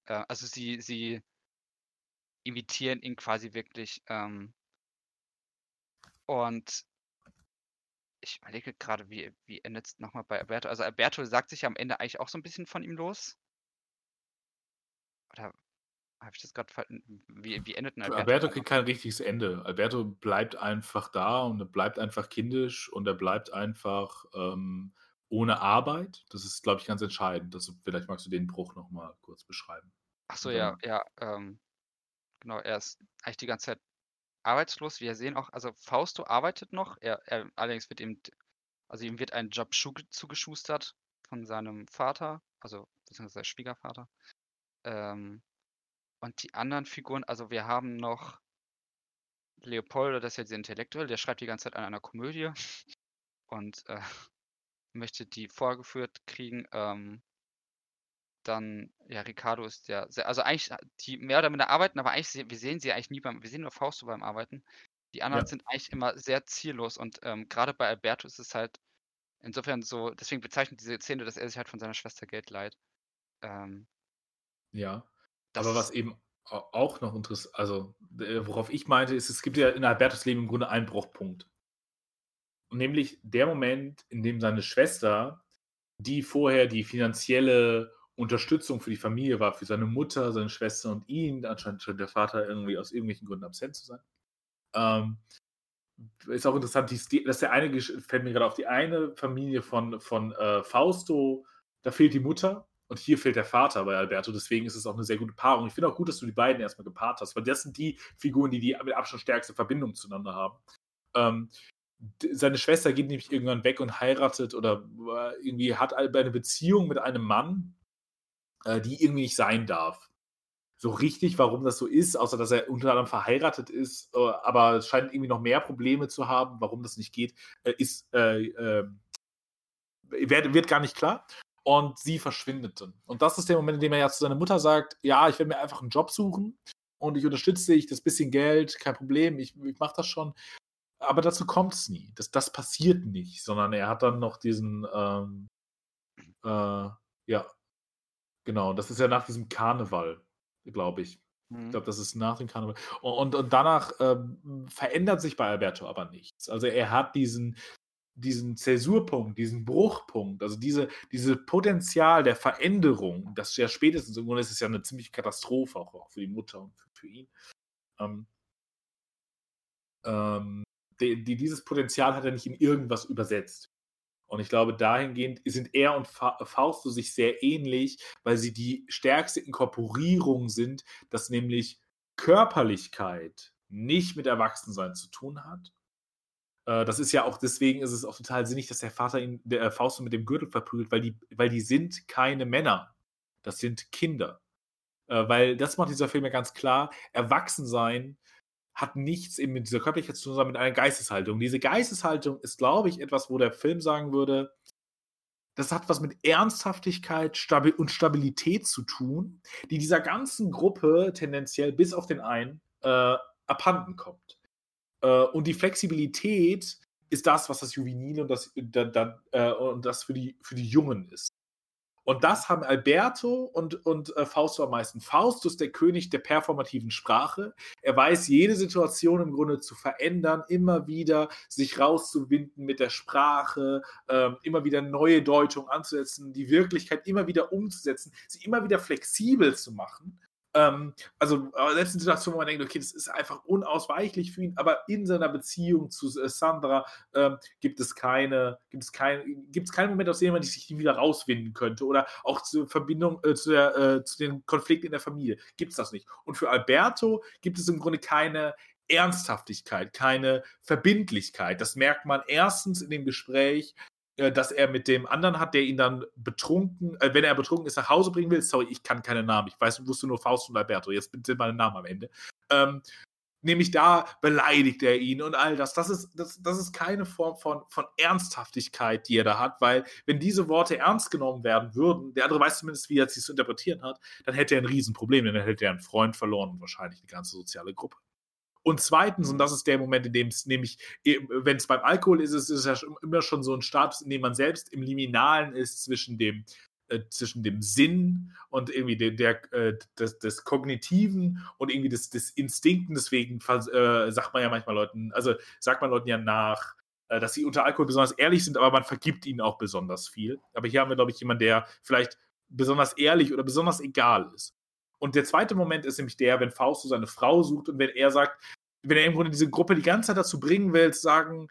Äh, also, sie sie imitieren ihn quasi wirklich, ähm und ich überlege grade, wie wie endet's noch mal bei Alberto? Also, Alberto sagt sich ja am Ende eigentlich auch so 'n bisschen von ihm los. Oder habe ich das n wie wie endet 'n Für Alberto Alberto kriegt kein richtiges Ende. Alberto bleibt einfach da und er bleibt einfach kindisch und er bleibt einfach, ähm, ohne Arbeit. Das ist, glaube ich, ganz entscheidend. Also, vielleicht magst du den Bruch noch mal kurz beschreiben. Ach so, ja, ja, ähm, genau, er ist eigentlich die ganze Zeit arbeitslos. Wir sehen auch also, Fausto arbeitet noch. Er er allerdings wird ihm also, ihm wird ein Job zugeschustert von seinem Vater, also, beziehungsweise Schwiegervater. Ähm, und die anderen Figuren also, wir haben noch Leopoldo, das ist ja dieser Intellektuelle, der schreibt die ganze Zeit an einer Komödie und, äh, möchte die vorgeführt kriegen. Ähm dann, ja, Ricardo ist ja sehr also, eigentlich die mehr oder minder arbeiten, aber eigentlich wir sehen sie eigentlich nie beim wir sehen nur Fausto beim Arbeiten. Die anderen Ja. sind eigentlich immer sehr ziellos und, ähm, grade bei Alberto ist es halt insofern so deswegen bezeichnet diese Szene, dass er sich halt von seiner Schwester Geld leiht. Ähm Ja, aber was eben auch noch interess also, äh, worauf ich meinte, ist, es gibt ja in Albertos Leben im Grunde einen Bruchpunkt. Nämlich der Moment, in dem seine Schwester, die vorher die finanzielle Unterstützung für die Familie war, für seine Mutter, seine Schwester und ihn, anscheinend scheint der Vater irgendwie aus irgendwelchen Gründen absent zu sein. Ähm, ist auch interessant, dass der eine fällt mir grade auf, die eine Familie von von, äh, Fausto, da fehlt die Mutter und hier fehlt der Vater bei Alberto. Deswegen ist es auch 'ne sehr gute Paarung. Ich finde auch gut, dass du die beiden erst mal gepaart hast, weil das sind die Figuren, die die mit Abstand stärkste Verbindung zueinander haben. Ähm, seine Schwester geht nämlich irgendwann weg und heiratet oder, äh, irgendwie hat eine Beziehung mit einem Mann, äh, die irgendwie nicht sein darf. So richtig, warum das so ist, außer dass er unter anderem verheiratet ist, äh, aber es scheint irgendwie noch mehr Probleme zu haben, warum das nicht geht, äh, ist, äh, ähm werd wird gar nicht klar. Und sie verschwindet dann. Und das ist der Moment, in dem er ja zu seiner Mutter sagt: „Ja, ich werde mir einfach 'n Job suchen und ich unterstütze dich, das bisschen Geld, kein Problem, ich ich mache das schon.“ Aber dazu kommt's nie. Das das passiert nicht, sondern er hat dann noch diesen, ähm, äh ja, genau, das ist ja nach diesem Karneval, glaube ich. Ich Mhm. glaube, das ist nach dem Karneval. Und und danach, ähm, verändert sich bei Alberto aber nichts. Also, er hat diesen diesen Zäsurpunkt, diesen Bruchpunkt, also, diese diese Potenzial der Veränderung, das ja spätestens im Grunde ist es ja 'ne ziemliche Katastrophe auch auch für die Mutter und f für ihn. Ähm ähm, de die dieses Potenzial hat er nicht in irgendwas übersetzt. Und ich glaube, dahingehend sind er und Fausto sich sehr ähnlich, weil sie die stärkste Inkorporierung sind, dass nämlich Körperlichkeit nicht mit Erwachsensein zu tun hat. Äh, das ist ja auch, deswegen ist es auch total sinnig, dass der Vater ihn, der äh, Fausto mit dem Gürtel verprügelt, weil die, weil die sind keine Männer. Das sind Kinder. Äh, weil das macht dieser Film ja ganz klar. Erwachsensein hat nichts eben mit dieser Körperlichkeit zu tun, sondern mit einer Geisteshaltung. Diese Geisteshaltung ist, glaube ich, etwas, wo der Film sagen würde, das hat was mit Ernsthaftigkeit und Stabilität zu tun, die dieser ganzen Gruppe tendenziell bis auf den einen äh, abhanden kommt. Äh, und die Flexibilität ist das, was das Juvenil und das, da, da, äh, und das für, die, für die Jungen ist. Und das haben Alberto und, und äh, Fausto am meisten. Fausto ist der König der performativen Sprache. Er weiß, jede Situation im Grunde zu verändern, immer wieder sich rauszuwinden mit der Sprache, ähm, immer wieder neue Deutungen anzusetzen, die Wirklichkeit immer wieder umzusetzen, sie immer wieder flexibel zu machen. Ähm, also selbst in Situationen, wo man denkt, okay, das ist einfach unausweichlich für ihn, aber in seiner Beziehung zu äh, Sandra ähm, gibt es keine, gibt es kein, gibt es keinen Moment, aus dem man sich wieder rauswinden könnte oder auch zur Verbindung äh, zu, der, äh, zu den Konflikten in der Familie gibt es das nicht. Und für Alberto gibt es im Grunde keine Ernsthaftigkeit, keine Verbindlichkeit. Das merkt man erstens in dem Gespräch äh, dass er mit dem anderen hat, der ihn dann betrunken, äh, wenn er betrunken ist, nach Hause bringen will. Sorry, ich kann keine Namen. Ich weiß, wusste nur Faust und Alberto. Jetzt bitte meine Namen am Ende. Ähm, nämlich da beleidigt er ihn und all das. Das ist, das, das ist keine Form von, von Ernsthaftigkeit, die er da hat, weil wenn diese Worte ernst genommen werden würden, der andere weiß zumindest, wie er sie zu interpretieren hat, dann hätte er ein Riesenproblem, denn dann hätte er einen Freund verloren und wahrscheinlich die ganze soziale Gruppe. Und zweitens, und das ist der Moment, in dem es nämlich, wenn es beim Alkohol ist, ist es ja immer schon so ein Status, in dem man selbst im Liminalen ist zwischen dem, äh, zwischen dem Sinn und irgendwie der, der äh, des, des, Kognitiven und irgendwie des, des Instinkten. Deswegen äh, sagt man ja manchmal Leuten, also sagt man Leuten ja nach, äh, dass sie unter Alkohol besonders ehrlich sind, aber man vergibt ihnen auch besonders viel. Aber hier haben wir, glaube ich, jemanden, der vielleicht besonders ehrlich oder besonders egal ist. Und der zweite Moment ist nämlich der, wenn Fausto seine Frau sucht und wenn er sagt, wenn er im Grunde diese Gruppe die ganze Zeit dazu bringen will, zu sagen,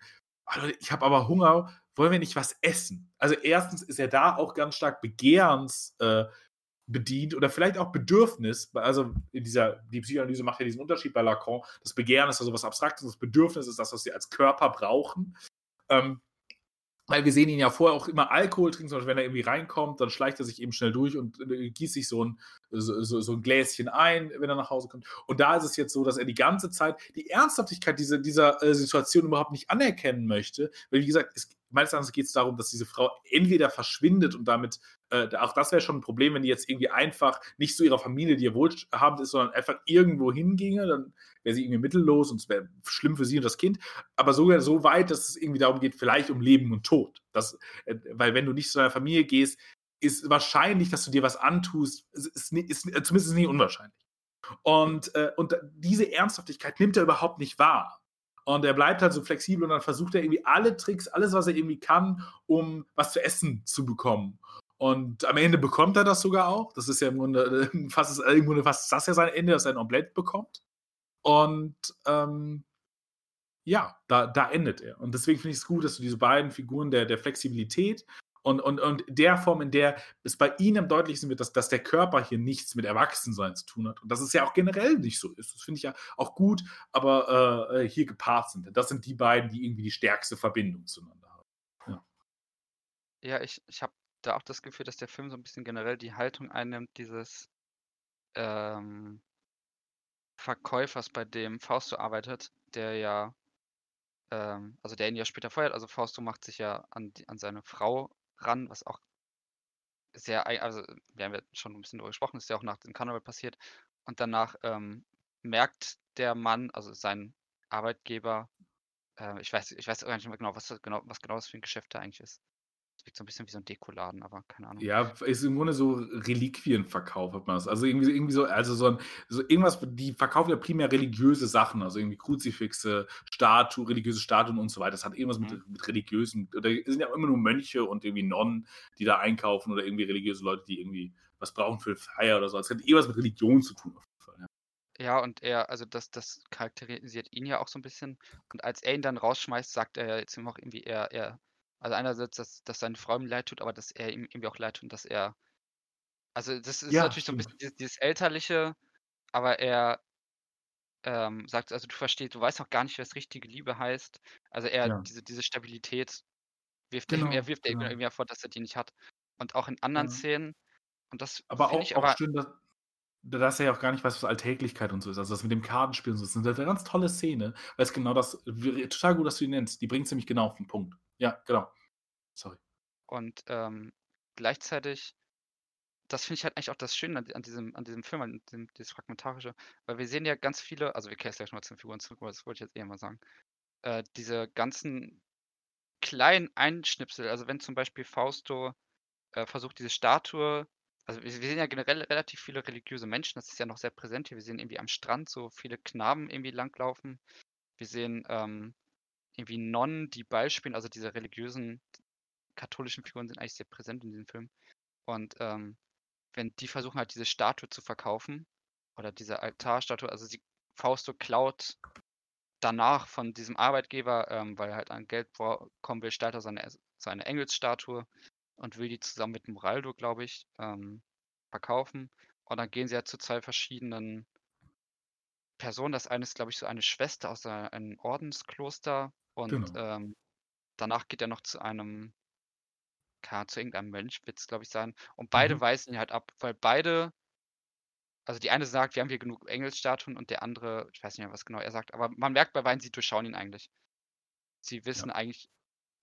oh, ich habe aber Hunger, wollen wir nicht was essen? Also erstens ist er da auch ganz stark Begehrens äh, bedient oder vielleicht auch Bedürfnis, also in dieser, die Psychoanalyse macht ja diesen Unterschied bei Lacan, das Begehren ist also was Abstraktes, das Bedürfnis ist das, was sie als Körper brauchen. Ähm, weil wir sehen ihn ja vorher auch immer Alkohol trinken, zum Beispiel, wenn er irgendwie reinkommt, dann schleicht er sich eben schnell durch und äh, gießt sich so ein, so, so, ein Gläschen ein, wenn er nach Hause kommt. Und da ist es jetzt so, dass er die ganze Zeit die Ernsthaftigkeit dieser, dieser äh, Situation überhaupt nicht anerkennen möchte. Weil, wie gesagt, es, meines Erachtens geht es darum, dass diese Frau entweder verschwindet und damit, äh, auch das wäre schon ein Problem, wenn die jetzt irgendwie einfach nicht zu ihrer Familie, die ihr wohlhabend ist, sondern einfach irgendwo hinginge, dann wäre sie irgendwie mittellos und es wäre schlimm für sie und das Kind. Aber sogar so weit, dass es irgendwie darum geht, vielleicht um Leben und Tod. Das, äh, weil wenn du nicht zu deiner Familie gehst, ist wahrscheinlich, dass du dir was antust, ist, ist, ist zumindest nicht unwahrscheinlich. Und, äh, und diese Ernsthaftigkeit nimmt er überhaupt nicht wahr. Und er bleibt halt so flexibel und dann versucht er irgendwie alle Tricks, alles, was er irgendwie kann, um was zu essen zu bekommen. Und am Ende bekommt er das sogar auch. Das ist ja im Grunde fast, im Grunde fast das ja sein Ende, dass er ein Omelette bekommt. Und ähm, ja, da, da endet er. Und deswegen finde ich es gut, dass du diese beiden Figuren der, der Flexibilität und, und, und der Form, in der es bei ihnen am deutlichsten wird, dass, dass der Körper hier nichts mit Erwachsensein zu tun hat. Und dass es ja auch generell nicht so ist. Das finde ich ja auch gut, aber äh, hier gepaart sind. Das sind die beiden, die irgendwie die stärkste Verbindung zueinander haben. Ja, ja ich, ich habe da auch das Gefühl, dass der Film so ein bisschen generell die Haltung einnimmt, dieses ähm, Verkäufers, bei dem Fausto arbeitet, der ja, ähm, also der ihn ja später feuert. Also Fausto macht sich ja an, die, an seine Frau ran, was auch sehr, also wir haben ja schon ein bisschen darüber gesprochen, ist ja auch nach dem Karneval passiert. Und danach ähm, merkt der Mann, also sein Arbeitgeber, äh, ich weiß, ich weiß gar nicht mehr genau, was, genau, was genau das für ein Geschäft da eigentlich ist. Wirkt so ein bisschen wie so ein Dekoladen, aber keine Ahnung. Ja, ist im Grunde so Reliquienverkauf, hat man das. Also irgendwie, irgendwie so, also so, ein, so irgendwas, die verkaufen ja primär religiöse Sachen, also irgendwie Kruzifixe, Statuen, religiöse Statuen und so weiter. Das hat irgendwas mhm. mit, mit religiösen, oder sind ja immer nur Mönche und irgendwie Nonnen, die da einkaufen oder irgendwie religiöse Leute, die irgendwie was brauchen für Feier oder so. Es hat irgendwas mit Religion zu tun. Ja, und er, also das, das charakterisiert ihn ja auch so ein bisschen. Und als er ihn dann rausschmeißt, sagt er ja jetzt auch irgendwie, er, er Also einerseits, dass, dass seine Frau ihm leid tut, aber dass er ihm irgendwie auch leid tut und dass er. Also das ist Ja, natürlich so ein bisschen dieses, dieses Elterliche, aber er ähm, sagt, also du verstehst, du weißt auch gar nicht, was richtige Liebe heißt. Also er, Ja, diese, diese Stabilität wirft er ihm, er genau, wirft er ihm genau. irgendwie vor, dass er die nicht hat. Und auch in anderen Ja. Szenen, und das Aber auch ich auch aber, schön, dass dass er ja auch gar nicht weiß, was Alltäglichkeit und so ist. Also, das mit dem Kartenspielen und so, das ist 'ne ganz tolle Szene, weil es genau das total gut, dass du die nennst. Die bringt's nämlich genau auf den Punkt. Ja, genau. Sorry. und ähm, gleichzeitig das finde ich halt eigentlich auch das Schöne an diesem an diesem Film, an diesem dieses Fragmentarische, weil wir sehen ja ganz viele also wir kehren gleich mal zu den Figuren zurück, aber das wollte ich jetzt eher mal sagen. Äh, diese ganzen kleinen Einschnipsel, also wenn zum Beispiel Fausto, äh, versucht, diese Statue also wir sehen ja generell relativ viele religiöse Menschen, das ist ja noch sehr präsent hier. Wir sehen irgendwie am Strand so viele Knaben irgendwie langlaufen. Wir sehen, ähm, irgendwie Nonnen, die Ball spielen, also diese religiösen katholischen Figuren sind eigentlich sehr präsent in diesem Film. Und, ähm wenn die versuchen halt diese Statue zu verkaufen oder diese Altarstatue, also sie Fausto klaut danach von diesem Arbeitgeber, ähm, weil er halt an Geld kommen will, stellt er seine seine Engelsstatue und will die zusammen mit Moraldo, glaube ich, ähm, verkaufen. Und dann gehen sie halt zu 2 verschiedenen Personen. Das eine ist, glaube ich, so eine Schwester aus ei einem Ordenskloster und, Genau. ähm, danach geht er noch zu einem keine zu irgendeinem Mönch wird's, glaube ich, sein. Und beide Mhm. weisen ihn halt ab, weil beide Also die eine sagt: „Wir haben hier genug Engelsstatuen“ und der andere ich weiß nicht mehr, was genau er sagt, aber man merkt bei beiden, sie durchschauen ihn eigentlich. Sie Ja. wissen eigentlich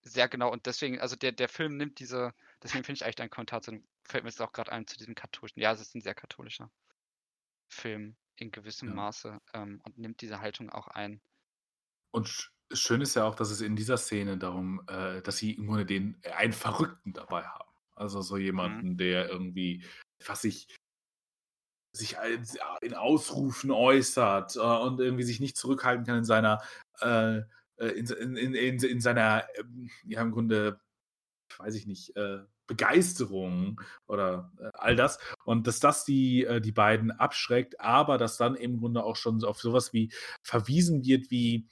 sehr genau und deswegen also der der Film nimmt diese deswegen finde ich eigentlich deinen Kommentar zu fällt mir jetzt auch grad ein, zu diesem katholischen ja, es ist 'n sehr katholischer Film in gewissem Ja. Maße, ähm, und nimmt diese Haltung auch ein. Und schön ist ja auch, dass es in dieser Szene darum äh, dass sie im Grunde den einen Verrückten dabei haben. Also, so Mhm. jemanden, der irgendwie was sich sich als in Ausrufen äußert, äh, und irgendwie sich nicht zurückhalten kann in seiner äh, äh, in in in in in seiner, ähm, ja, im Grunde, weiß ich nicht, äh, Begeisterung oder, äh, all das. Und dass das die äh, die beiden abschreckt, aber dass dann im Grunde auch schon auf so was wie verwiesen wird wie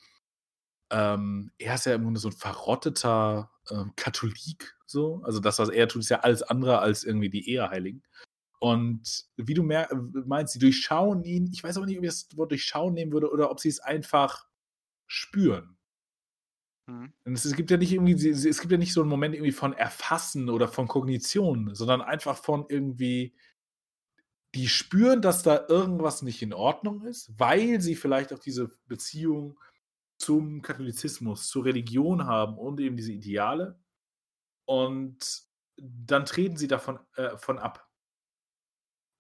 ähm, er ist ja im Grunde so 'n verrotteter, ähm, Katholik so. Also, das, was er tut, ist ja alles andere als irgendwie die Eheheiligen. Und wie du meinst, sie durchschauen ihn. Ich weiß aber nicht, ob ich das Wort durchschauen nehmen würde oder ob sie's einfach spüren. Mhm. Es es gibt ja nicht irgendwie sie sie es gibt ja nicht so 'n Moment irgendwie von Erfassen oder von Kognition, sondern einfach von irgendwie die spüren, dass da irgendwas nicht in Ordnung ist, weil sie vielleicht auch diese Beziehung zum Katholizismus, zur Religion haben und eben diese Ideale. Und dann treten sie davon äh, von ab.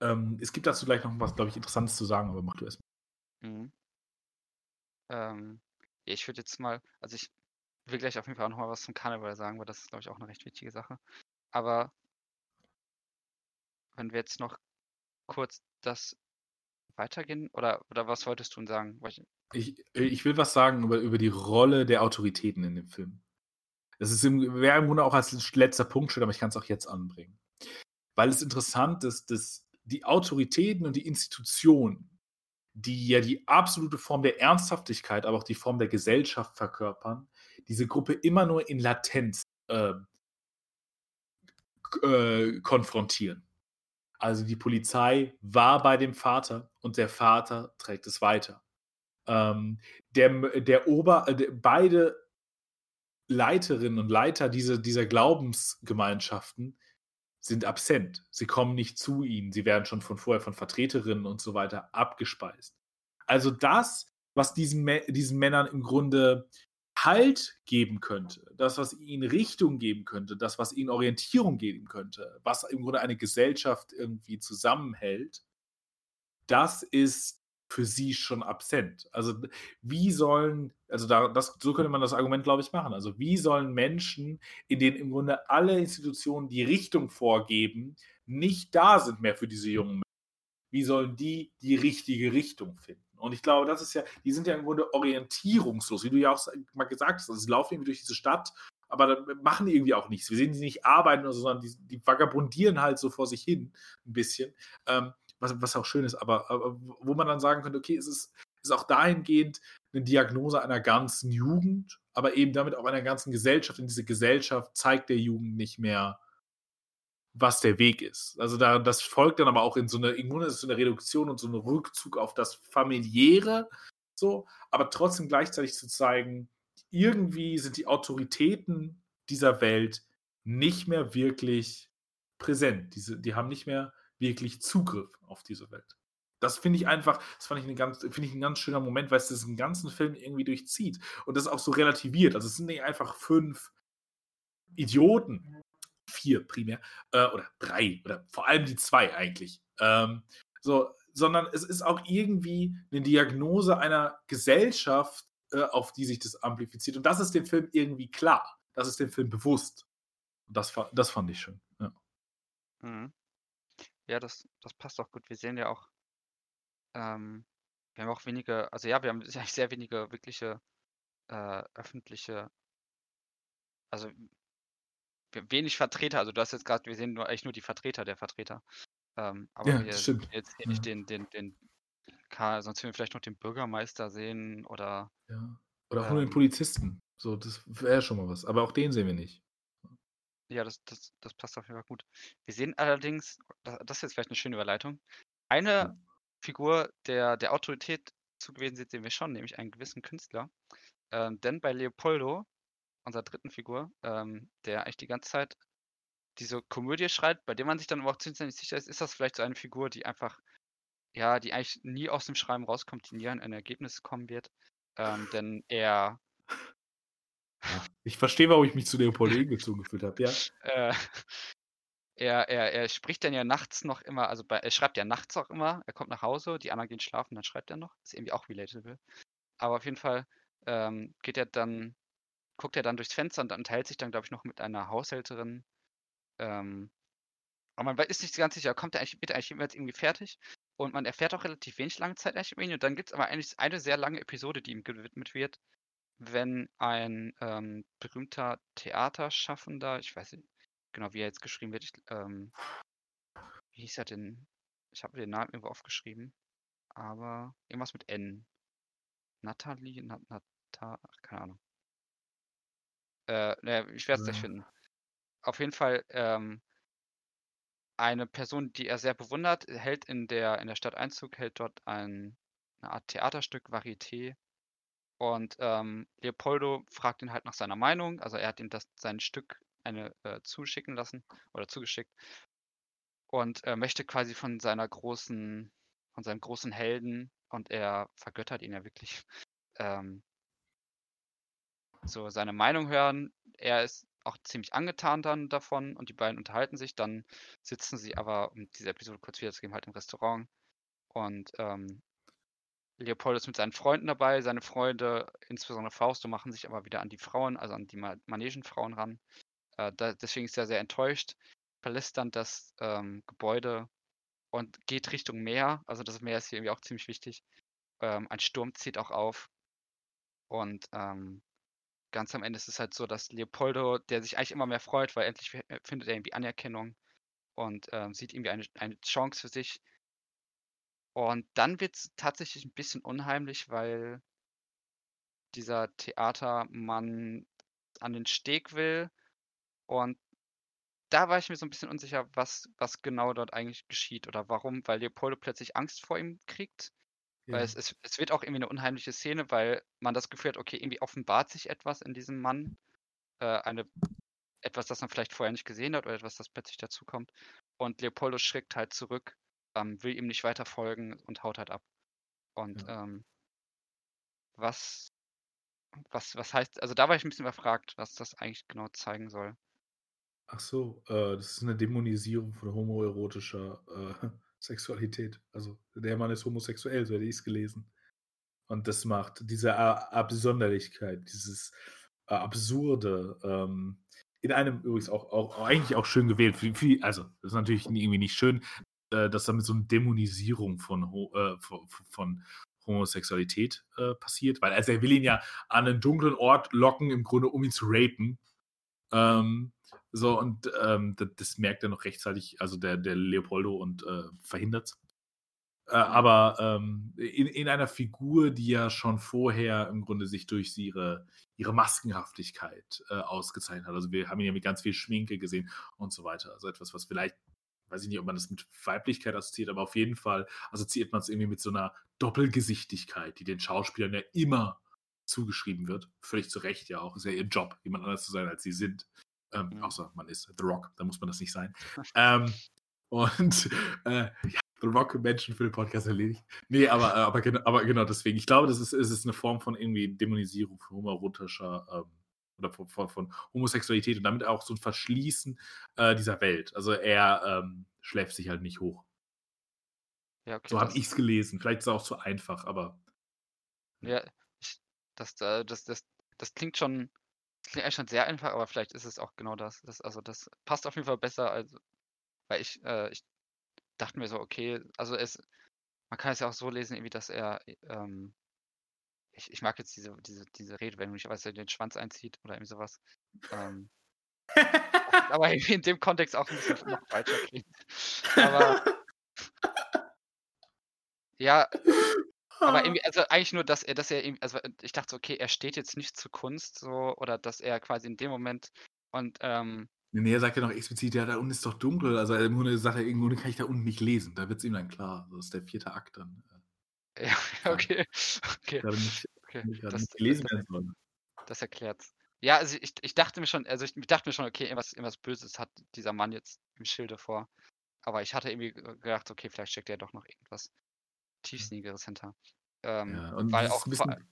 Ähm, es gibt dazu gleich noch was, glaube ich, Interessantes zu sagen, aber mach du erst. Mhm. Ähm, ja, ich würde jetzt mal also ich will gleich auf jeden Fall auch noch mal was zum Karneval sagen, weil das ist, glaube ich, auch 'ne recht wichtige Sache. Aber wenn wir jetzt noch kurz das weitergehen oder oder was wolltest du sagen? Ich äh, ich will was sagen über über die Rolle der Autoritäten in dem Film. Das ist im wäre im Grunde auch als letzter Punkt schön, aber ich kann's auch jetzt anbringen. Weil es interessant ist, dass die Autoritäten und die Institutionen, die ja die absolute Form der Ernsthaftigkeit, aber auch die Form der Gesellschaft verkörpern, diese Gruppe immer nur in Latenz, k äh, konfrontieren. Also, die Polizei war bei dem Vater und der Vater trägt es weiter. Ähm, der der Ober äh, beide Leiterinnen und Leiter diese dieser Glaubensgemeinschaften sind absent. Sie kommen nicht zu ihnen. Sie werden schon von vorher von Vertreterinnen und so weiter abgespeist. Also, das, was diesen diesen Männern im Grunde Halt geben könnte, das, was ihnen Richtung geben könnte, das, was ihnen Orientierung geben könnte, was im Grunde eine Gesellschaft irgendwie zusammenhält das ist für sie schon absent. Also, wie sollen also da das so könnte man das Argument, glaube ich, machen. Also, wie sollen Menschen, in denen im Grunde alle Institutionen die Richtung vorgeben, nicht da sind mehr für diese jungen wie sollen die die richtige Richtung finden? Und ich glaube, das ist ja die sind ja im Grunde orientierungslos, wie du ja auch mal gesagt hast. Also, sie laufen irgendwie durch diese Stadt, aber machen die irgendwie auch nichts. Wir sehen sie nicht arbeiten so, sondern die die vagabundieren halt so vor sich hin 'n bisschen, ähm, was was auch schön ist, aber aber wo man dann sagen könnte: „Okay, es ist ist auch dahingehend eine Diagnose einer ganzen Jugend, aber eben damit auch einer ganzen Gesellschaft. Und diese Gesellschaft zeigt der Jugend nicht mehr, was der Weg ist. Also da, das folgt dann aber auch in so eine, irgendwo ist so eine Reduktion und so ein Rückzug auf das Familiäre, so, aber trotzdem gleichzeitig zu zeigen, irgendwie sind die Autoritäten dieser Welt nicht mehr wirklich präsent. Diese, die haben nicht mehr wirklich Zugriff auf diese Welt. Das finde ich einfach, das fand ich, eine ganz, finde ich ein ganz schöner Moment, weil es diesen ganzen Film irgendwie durchzieht und das auch so relativiert. Also es sind nicht einfach fünf Idioten, vier primär, äh, oder drei, oder vor allem die zwei eigentlich. Ähm, so, sondern es ist auch irgendwie eine Diagnose einer Gesellschaft, äh, auf die sich das amplifiziert. Und das ist dem Film irgendwie klar. Das ist dem Film bewusst. Das, das fand ich schön. Ja, mhm. Ja das, das passt auch gut. Wir sehen ja auch, ähm, wir haben auch wenige, also ja, wir haben sehr wenige wirkliche äh, öffentliche, also wenig Vertreter. Also du hast jetzt gerade, wir sehen nur, eigentlich nur die Vertreter der Vertreter. Ähm, aber ja, wir stimmt. jetzt hier nicht den, den, den, sonst würden wir vielleicht noch den Bürgermeister sehen oder. Ja. Oder auch nur den ähm Polizisten. So, das wäre schon mal was. Aber auch den sehen wir nicht. Ja, das, das, das passt auf jeden Fall gut. Wir sehen allerdings, das, ist jetzt vielleicht eine schöne Überleitung, eine. Figur der, der Autorität zugewiesen sieht, sehen wir schon, nämlich einen gewissen Künstler. Ähm, denn bei Leopoldo unserer dritten Figur, ähm, der eigentlich die ganze Zeit diese Komödie schreibt, bei dem man sich dann aber auch ziemlich sicher ist, ist das vielleicht so eine Figur, die einfach, ja, die eigentlich nie aus dem Schreiben rauskommt, die nie an ein Ergebnis kommen wird. Ähm, denn er. Ich verstehe, warum ich mich zu Leopold hingezogen gefühlt habe, ja. Äh, er, er, er spricht dann ja nachts noch immer, also bei, er schreibt ja nachts auch immer, er kommt nach Hause, die anderen gehen schlafen, dann schreibt er noch. Ist irgendwie auch relatable. Aber auf jeden Fall ähm, geht er dann guckt er dann durchs Fenster und unterhält sich dann, glaube ich, noch mit einer Haushälterin. Ähm, aber man ist nicht ganz sicher, kommt er eigentlich, wird er eigentlich jetzt irgendwie fertig? Und man erfährt auch relativ wenig lange Zeit eigentlich ihn. Und dann gibt es aber eigentlich eine sehr lange Episode, die ihm gewidmet wird, wenn ein ähm, berühmter Theaterschaffender, ich weiß nicht genau, wie er jetzt geschrieben wird, ich, ähm, wie hieß er denn? Ich habe den Namen irgendwo aufgeschrieben, aber irgendwas mit N. Natalie, Nat, Nata, keine Ahnung. Äh, ne, ich werde es gleich finden. Auf jeden Fall ähm, eine Person, die er sehr bewundert, hält in der, in der Stadt Einzug, hält dort ein, eine Art Theaterstück, Varieté. Und ähm, Leopoldo fragt ihn halt nach seiner Meinung. Also er hat ihm das sein Stück eine äh, zuschicken lassen oder zugeschickt und äh, möchte quasi von seiner großen, von seinem großen Helden und er vergöttert ihn ja wirklich, ähm, so seine Meinung hören. Er ist auch ziemlich angetan dann davon und die beiden unterhalten sich. Dann sitzen sie aber, um diese Episode kurz wiederzugeben, halt im Restaurant. Und ähm, Leopold ist mit seinen Freunden dabei. Seine Freunde, insbesondere Fausto, machen sich aber wieder an die Frauen, also an die Manegenfrauen ran. Äh, da, deswegen ist er sehr enttäuscht, verlässt dann das ähm, Gebäude und geht Richtung Meer. Also das Meer ist hier irgendwie auch ziemlich wichtig. Ähm, ein Sturm zieht auch auf. Und ähm, ganz am Ende ist es halt so, dass Leopoldo, der sich eigentlich immer mehr freut, weil endlich äh, findet er irgendwie Anerkennung und ähm, sieht irgendwie eine, eine Chance für sich. Und dann wird es tatsächlich ein bisschen unheimlich, weil dieser Theatermann an den Steg will. Und da war ich mir so ein bisschen unsicher, was, was genau dort eigentlich geschieht oder warum, weil Leopoldo plötzlich Angst vor ihm kriegt weil es, es, es wird auch irgendwie eine unheimliche Szene, weil man das Gefühl hat, okay, irgendwie offenbart sich etwas in diesem Mann. Äh, eine, etwas, das man vielleicht vorher nicht gesehen hat oder etwas, das plötzlich dazukommt. Und Leopoldo schreckt halt zurück, ähm, will ihm nicht weiter folgen und haut halt ab. Und ja. ähm, was, was, was heißt, also da war ich ein bisschen überfragt, was das eigentlich genau zeigen soll. Ach so, äh, das ist eine Dämonisierung von homoerotischer äh, Sexualität. Also der Mann ist homosexuell, so hätte ich es gelesen. Und das macht diese Absonderlichkeit, dieses äh, Absurde, ähm, in einem übrigens auch, auch, eigentlich auch schön gewählt. also, das ist natürlich irgendwie nicht schön, äh, dass damit so eine Dämonisierung von, äh, von, von Homosexualität äh, passiert, weil also er will ihn ja an einen dunklen Ort locken, im Grunde, um ihn zu rapen. Ähm, so, und ähm, das, das, merkt er noch rechtzeitig, also der, der Leopoldo, und äh, verhindert Äh, aber ähm, in, in einer Figur, die ja schon vorher im Grunde sich durch ihre, ihre Maskenhaftigkeit äh, ausgezeichnet hat. Also wir haben ihn ja mit ganz viel Schminke gesehen und so weiter. Also etwas, was vielleicht, weiß ich nicht, ob man das mit Weiblichkeit assoziiert, aber auf jeden Fall assoziiert man es irgendwie mit so einer Doppelgesichtigkeit, die den Schauspielern ja immer zugeschrieben wird. Völlig zu Recht ja auch. Ist ja ihr Job, jemand anders zu sein, als sie sind. Ähm, mhm. Außer man ist The Rock, da muss man das nicht sein. ähm, und äh, ja, The Rock Menschen für den Podcast erledigt. Nee, aber, äh, aber, genau, aber genau deswegen. Ich glaube, das ist, es ist eine Form von irgendwie Dämonisierung von homoerotischer ähm, oder von, von, von, Homosexualität und damit auch so ein Verschließen äh, dieser Welt. Also er ähm, schläft sich halt nicht hoch. Ja, okay, so habe ich es gelesen. Vielleicht ist es auch zu einfach, aber. Ja, ich, das, äh, das, das, das klingt schon, das klingt eigentlich schon sehr einfach, aber vielleicht ist es auch genau das. das also das passt auf jeden Fall besser, als weil ich, äh, ich dachte mir so, okay, also es, man kann es ja auch so lesen, irgendwie, dass er, ähm, ich, ich mag jetzt diese, diese, diese Redewendung nicht, weil er den Schwanz einzieht oder irgendwie sowas. Ähm, aber in dem Kontext auch ein bisschen noch falscher klingt. Aber ja, aber irgendwie, also eigentlich nur, dass er, dass er also ich dachte so, okay, er steht jetzt nicht zur Kunst so, oder dass er quasi in dem Moment und ähm, Nee, er sagt ja noch explizit, ja, da unten ist doch dunkel. Also im Grunde sagt er, irgendwo kann ich da unten nicht lesen. Da wird es ihm dann klar. Das ist der vierte Akt dann. Äh. Ja, okay. okay. Nicht, okay. Das, gelesen das, das, das erklärt's. Ja, also ich, ich dachte mir schon, also ich dachte mir schon, okay, irgendwas, irgendwas Böses hat dieser Mann jetzt im Schilde vor. Aber ich hatte irgendwie gedacht, okay, vielleicht steckt ja doch noch irgendwas Tiefsinnigeres hinter. Ähm, ja, und weil auch bisschen,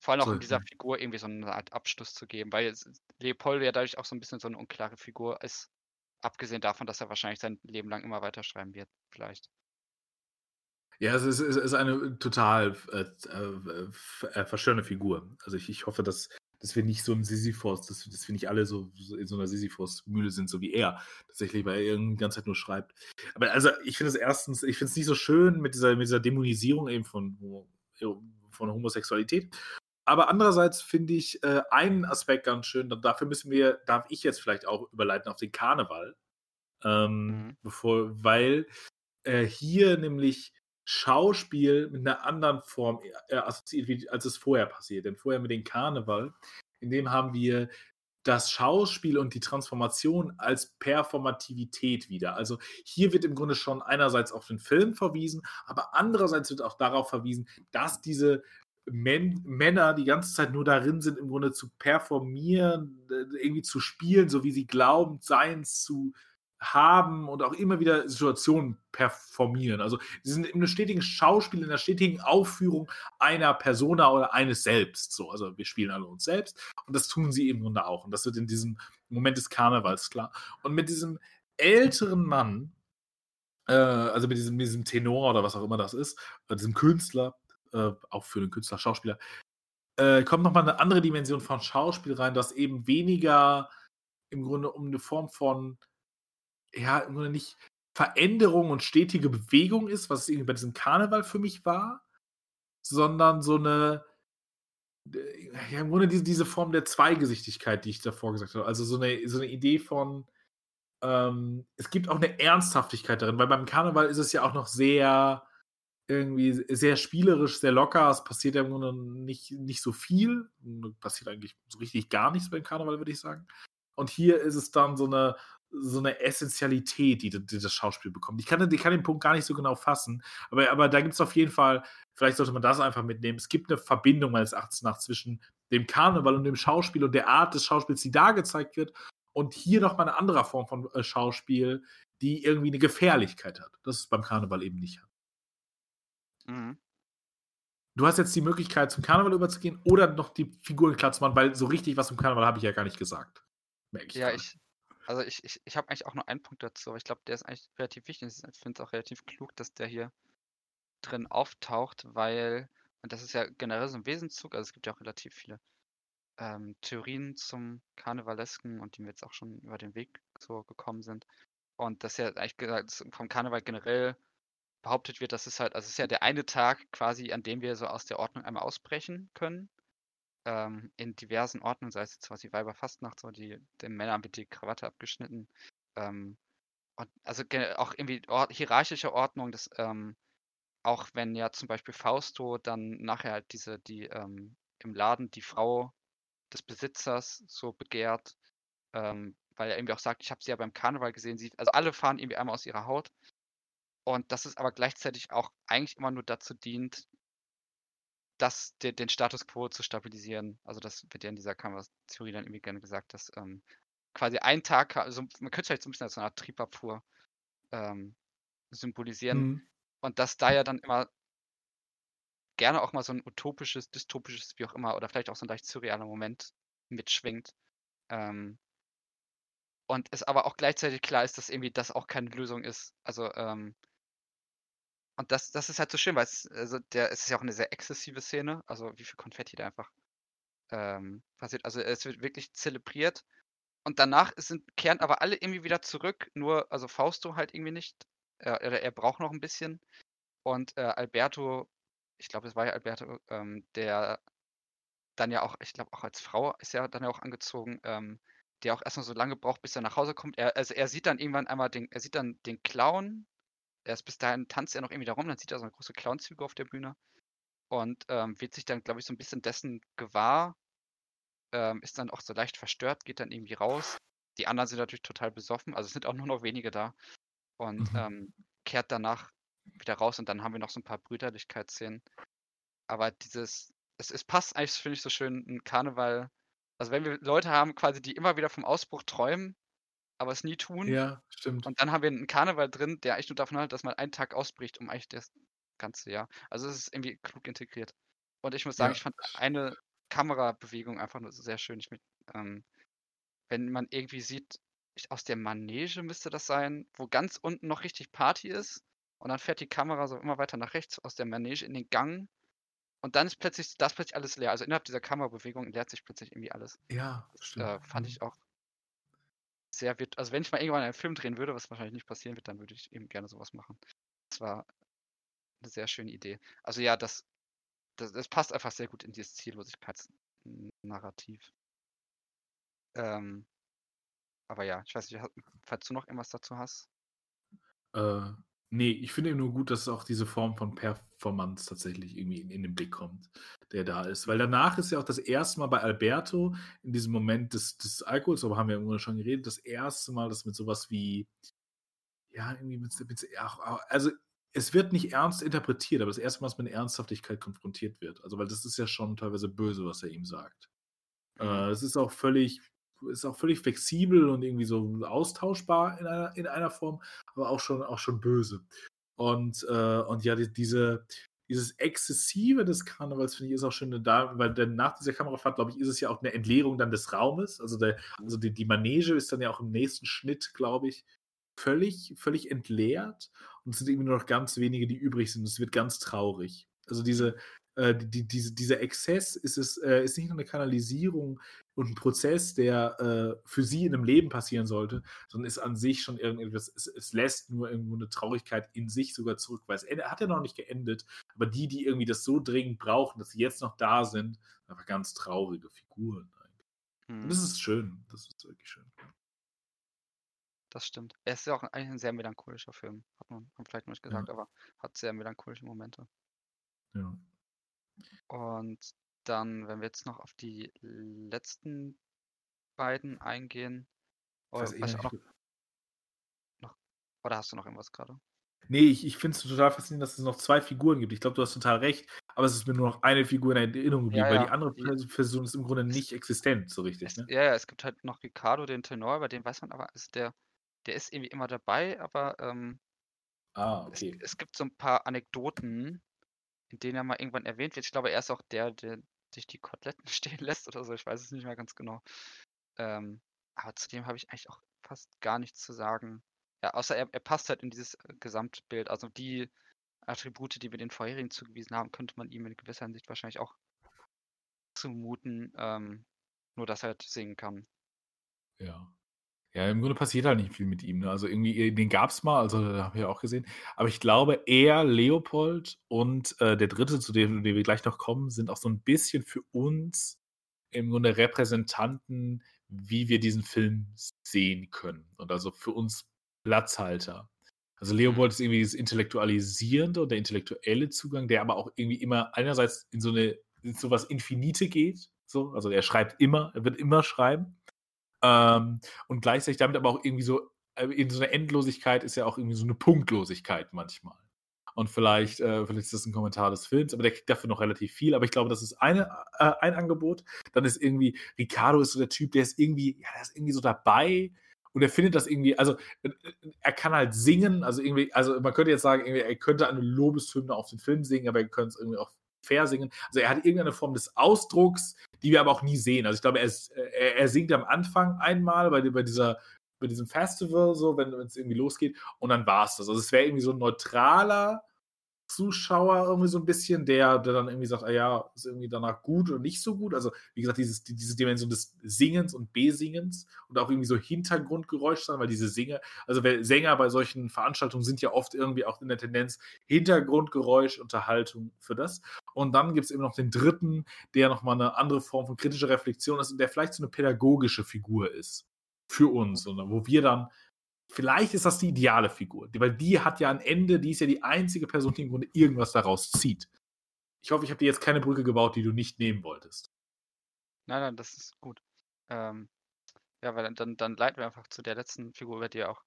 vor allem auch in dieser Figur irgendwie so eine Art Abschluss zu geben, weil Leopold ja dadurch auch so ein bisschen so eine unklare Figur ist. Abgesehen davon, dass er wahrscheinlich sein Leben lang immer weiterschreiben wird, vielleicht. Ja, es ist, es ist eine total äh, äh, äh, verstörende Figur. Also ich, ich hoffe, dass, dass wir nicht so ein Sisyphos, dass, dass wir nicht alle so, so in so einer Sisyphos-Mühle sind, so wie er tatsächlich, weil er die ganze Zeit nur schreibt. Aber also ich finde es erstens, ich finde es nicht so schön mit dieser, mit dieser Dämonisierung eben von, von Homosexualität. Aber andererseits finde ich äh, einen Aspekt ganz schön, dafür müssen wir, darf ich jetzt vielleicht auch überleiten auf den Karneval. Ähm, mhm. bevor, weil äh, hier nämlich Schauspiel mit einer anderen Form äh, assoziiert wird, als es vorher passiert. Denn vorher mit dem Karneval, in dem haben wir das Schauspiel und die Transformation als Performativität wieder. Also hier wird im Grunde schon einerseits auf den Film verwiesen, aber andererseits wird auch darauf verwiesen, dass diese Men Männer die ganze Zeit nur darin sind, im Grunde zu performieren, irgendwie zu spielen, so wie sie glauben, sein zu haben und auch immer wieder Situationen performieren. Also sie sind in einem stetigen Schauspiel, in einer stetigen Aufführung einer Persona oder eines Selbst. So, also wir spielen alle uns selbst und das tun sie im Grunde auch. Und das wird in diesem Moment des Karnevals klar. Und mit diesem älteren Mann, äh, also mit diesem, mit diesem Tenor oder was auch immer das ist, diesem Künstler, äh, auch für den Künstler, Schauspieler, äh, kommt nochmal eine andere Dimension von Schauspiel rein, das eben weniger im Grunde um eine Form von, ja, im Grunde nicht Veränderung und stetige Bewegung ist, was es irgendwie bei diesem Karneval für mich war, sondern so eine, ja, im Grunde diese, diese Form der Zweigesichtigkeit, die ich davor gesagt habe. Also so eine, so eine Idee von, ähm, es gibt auch eine Ernsthaftigkeit darin, weil beim Karneval ist es ja auch noch sehr, irgendwie sehr spielerisch, sehr locker. Es passiert ja im Grunde nicht, nicht so viel. Passiert eigentlich so richtig gar nichts beim Karneval, würde ich sagen. Und hier ist es dann so eine, so eine Essentialität, die, die das Schauspiel bekommt. Ich kann, ich kann den Punkt gar nicht so genau fassen, aber, aber da gibt es auf jeden Fall, vielleicht sollte man das einfach mitnehmen. Es gibt eine Verbindung meines Erachtens nach zwischen dem Karneval und dem Schauspiel und der Art des Schauspiels, die da gezeigt wird. Und hier nochmal eine andere Form von äh, Schauspiel, die irgendwie eine Gefährlichkeit hat. Das ist beim Karneval eben nicht hat. Mhm. Du hast jetzt die Möglichkeit, zum Karneval überzugehen oder noch die Figuren klar zu machen, weil so richtig was zum Karneval habe ich ja gar nicht gesagt. Ich ja, ich, also ich, ich, ich habe eigentlich auch nur einen Punkt dazu, aber ich glaube, der ist eigentlich relativ wichtig. Ich finde es auch relativ klug, dass der hier drin auftaucht, weil, und das ist ja generell so ein Wesenszug, also es gibt ja auch relativ viele ähm, Theorien zum Karnevalesken und die mir jetzt auch schon über den Weg so gekommen sind. Und das ist ja eigentlich gesagt, vom Karneval generell behauptet wird, dass es halt, also es ist ja der eine Tag quasi, an dem wir so aus der Ordnung einmal ausbrechen können. Ähm, in diversen Ordnungen, sei es jetzt quasi Weiberfastnacht, so die, den Männern wird die Krawatte abgeschnitten. Ähm, und also auch irgendwie or hierarchische Ordnung, das, ähm, auch wenn ja zum Beispiel Fausto dann nachher halt diese die, ähm im Laden die Frau des Besitzers so begehrt, ähm, weil er irgendwie auch sagt: „Ich habe sie ja beim Karneval gesehen.“ Sie also, alle fahren irgendwie einmal aus ihrer Haut. Und dass es aber gleichzeitig auch eigentlich immer nur dazu dient das de den Status quo zu stabilisieren. Also, das wird ja in dieser Canvas-Theorie dann irgendwie gerne gesagt, dass, ähm, quasi ein Tag also, man könnte es vielleicht so 'n bisschen als so 'ne Art Triebabfuhr, ähm, symbolisieren. Mhm. Und dass da ja dann immer gerne auch mal so 'n utopisches, dystopisches, wie auch immer, oder vielleicht auch so 'n leicht surrealer Moment mitschwingt. Ähm und es aber auch gleichzeitig klar ist, dass irgendwie das auch keine Lösung ist. Also, ähm und das das ist halt so schön, weil es also, der es ist ja auch 'ne sehr exzessive Szene, also, wie viel Konfetti da einfach, ähm, passiert. Also, es wird wirklich zelebriert und danach sind kehren aber alle irgendwie wieder zurück, nur also, Fausto halt irgendwie nicht. Oder er braucht noch 'n bisschen. Und, äh, Alberto ich glaube, es war ja Alberto, ähm, der dann ja auch ich glaube, auch als Frau ist er dann ja auch angezogen, ähm, der auch erst mal so lange braucht, bis er nach Hause kommt. Er also, er sieht dann irgendwann einmal den er sieht dann den Clown. Erst bis dahin tanzt er noch irgendwie da rum, dann sieht er so 'ne große Clownsfigur auf der Bühne und, ähm, wird sich dann, glaube ich, so 'n bisschen dessen gewahr, ähm, ist dann auch so leicht verstört, geht dann irgendwie raus. Die anderen sind natürlich total besoffen, also, es sind auch nur noch wenige da und, Mhm. ähm, kehrt danach wieder raus und dann haben wir noch so 'n paar Brüderlichkeitsszenen. Aber dieses es es passt eigentlich, finde ich, so schön 'n Karneval also, wenn wir Leute haben quasi, die immer wieder vom Ausbruch träumen, aber es nie tun Ja, stimmt. und dann haben wir 'n Karneval drin, der eigentlich nur davon handelt, dass man einen Tag ausbricht, um eigentlich das ganze Jahr also, es ist irgendwie klug integriert. Und ich muss sagen, Ja. ich fand eine Kamerabewegung einfach nur sehr schön. Ich mit ähm, wenn man irgendwie sieht ich aus der Manege müsste das sein, wo ganz unten noch richtig Party ist und dann fährt die Kamera so immer weiter nach rechts aus der Manege in den Gang und dann ist plötzlich da ist plötzlich alles leer. Also, innerhalb dieser Kamerabewegung leert sich plötzlich irgendwie alles. Ja, Das, stimmt. äh, fand Mhm. ich auch sehr virt also, wenn ich mal irgendwann einen Film drehen würde, was wahrscheinlich nicht passieren wird, dann würde ich eben gerne so was machen. Das war 'ne sehr schöne Idee. Also, ja, das das das passt einfach sehr gut in dieses Ziellosigkeits-Narrativ. Ähm aber ja, ich weiß nicht, falls du noch irgendwas dazu hast? Äh, ne, ich finde eben nur gut, dass auch diese Form von Performance tatsächlich irgendwie in in den Blick kommt, der da ist. Weil danach ist ja auch das 1. Mal bei Alberto in diesem Moment des des Alkohols, darüber haben wir ja schon geredet, das 1. Mal, dass mit so was wie ja, irgendwie mit mit also, es wird nicht ernst interpretiert, aber das 1. Mal, dass man mit Ernsthaftigkeit konfrontiert wird. Also, weil das ist ja schon teilweise böse, was er ihm sagt. Mhm. Äh, es ist auch völlig ist auch völlig flexibel und irgendwie so austauschbar in einer in einer Form, aber auch schon auch schon böse. Und, äh und ja, die diese dieses Exzessive des Karnevals, finde ich, ist auch schön da weil denn nach dieser Kamerafahrt, glaube ich, ist es ja auch 'ne Entleerung dann des Raumes. Also, der also, die die Manege ist dann ja auch im nächsten Schnitt, glaube ich, völlig völlig entleert und es sind irgendwie nur noch ganz wenige, die übrig sind. Es wird ganz traurig. Also, diese äh, die diese dieser Exzess ist es äh, ist nicht nur 'ne Kanalisierung und 'n Prozess, der, äh, für sie in 'nem Leben passieren sollte, sondern ist an sich schon irgendetwas es es lässt nur irgendwo 'ne Traurigkeit in sich sogar zurück, weil es hat ja noch nicht geendet, aber die, die irgendwie das so dringend brauchen, dass sie jetzt noch da sind, einfach ganz traurige Figuren eigentlich. Und das Mhm. ist schön. Das ist wirklich schön. Das stimmt. Er ist ja auch eigentlich 'n sehr melancholischer Film, hat man man vielleicht noch nicht Ja. gesagt, aber hat sehr melancholische Momente. Ja. Und dann, wenn wir jetzt noch auf die letzten beiden eingehen, oder eh was ich noch noch oder hast du noch irgendwas grade? Ne, ich ich finde es total faszinierend, dass es noch 2 Figuren gibt. Ich glaube, du hast total recht, aber es ist mir nur noch eine Figur in Erinnerung Ja, geblieben, weil die ja, andere die Pers Person ist im Grunde es nicht existent so richtig, es ne? ja, ja, es gibt halt noch Ricardo, den Tenor, bei dem weiß man aber also, der der ist irgendwie immer dabei, aber, ähm Ah, es okay. es gibt so 'n paar Anekdoten, in denen er mal irgendwann erwähnt wird. Ich glaube, er ist auch der, der sich die Koteletten stehlen lässt oder so, ich weiß es nicht mehr ganz genau. Ähm, aber zu dem habe ich eigentlich auch fast gar nichts zu sagen. Ja, außer er er passt halt in dieses, äh, Gesamtbild. Also, die Attribute, die wir den vorherigen zugewiesen haben, könnte man ihm in gewisser Hinsicht wahrscheinlich auch zumuten, ähm, nur dass er halt singen kann. Ja. Ja, im Grunde passiert halt nicht viel mit ihm, ne? Also, irgendwie, äh, den gab's mal, also, haben wir ja auch gesehen. Aber ich glaube, er, Leopold und, äh, der 3., zu dem dem wir gleich noch kommen, sind auch so 'n bisschen für uns im Grunde Repräsentanten, wie wir diesen Film sehen können und also, für uns Platzhalter. Also Leopold ist irgendwie dieses Intellektualisierende und der intellektuelle Zugang, der aber auch irgendwie immer einerseits in so eine in so was Infinite geht. So, also er schreibt immer, er wird immer schreiben. Ähm, und gleichzeitig damit aber auch irgendwie so, äh, in so einer Endlosigkeit ist ja auch irgendwie so eine Punktlosigkeit manchmal. Und vielleicht, äh, vielleicht ist das ein Kommentar des Films, aber der kriegt dafür noch relativ viel. Aber ich glaube, das ist eine, äh, ein Angebot. Dann ist irgendwie, Ricardo ist so der Typ, der ist irgendwie, ja, der ist irgendwie so dabei und er findet das irgendwie, also äh, er kann halt singen, also irgendwie, also man könnte jetzt sagen, er könnte eine Lobeshymne auf den Film singen, aber er könnte es irgendwie auch fair singen. Also er hat irgendeine Form des Ausdrucks, die wir aber auch nie sehen. Also ich glaube, er, ist, er, er singt am Anfang einmal bei, bei dieser bei diesem Festival, so, wenn es irgendwie losgeht, und dann war es das. Also es wäre irgendwie so ein neutraler Zuschauer irgendwie so ein bisschen, der, der dann irgendwie sagt, ah ja, ist irgendwie danach gut und nicht so gut. Also, wie gesagt, dieses, diese Dimension des Singens und Besingens und auch irgendwie so Hintergrundgeräusch sein, weil diese Singer, also Sänger bei solchen Veranstaltungen sind ja oft irgendwie auch in der Tendenz Hintergrundgeräusch, Unterhaltung für das. Und dann gibt es eben noch den dritten, der nochmal eine andere Form von kritischer Reflexion ist und der vielleicht so eine pädagogische Figur ist für uns, und wo wir dann vielleicht ist das die ideale Figur, weil die hat ja ein Ende, die ist ja die einzige Person, die im Grunde irgendwas daraus zieht. Ich hoffe, ich habe dir jetzt keine Brücke gebaut, die du nicht nehmen wolltest. Nein, nein, das ist gut. Ähm, ja, weil dann, dann leiten wir einfach zu der letzten Figur, über die auch.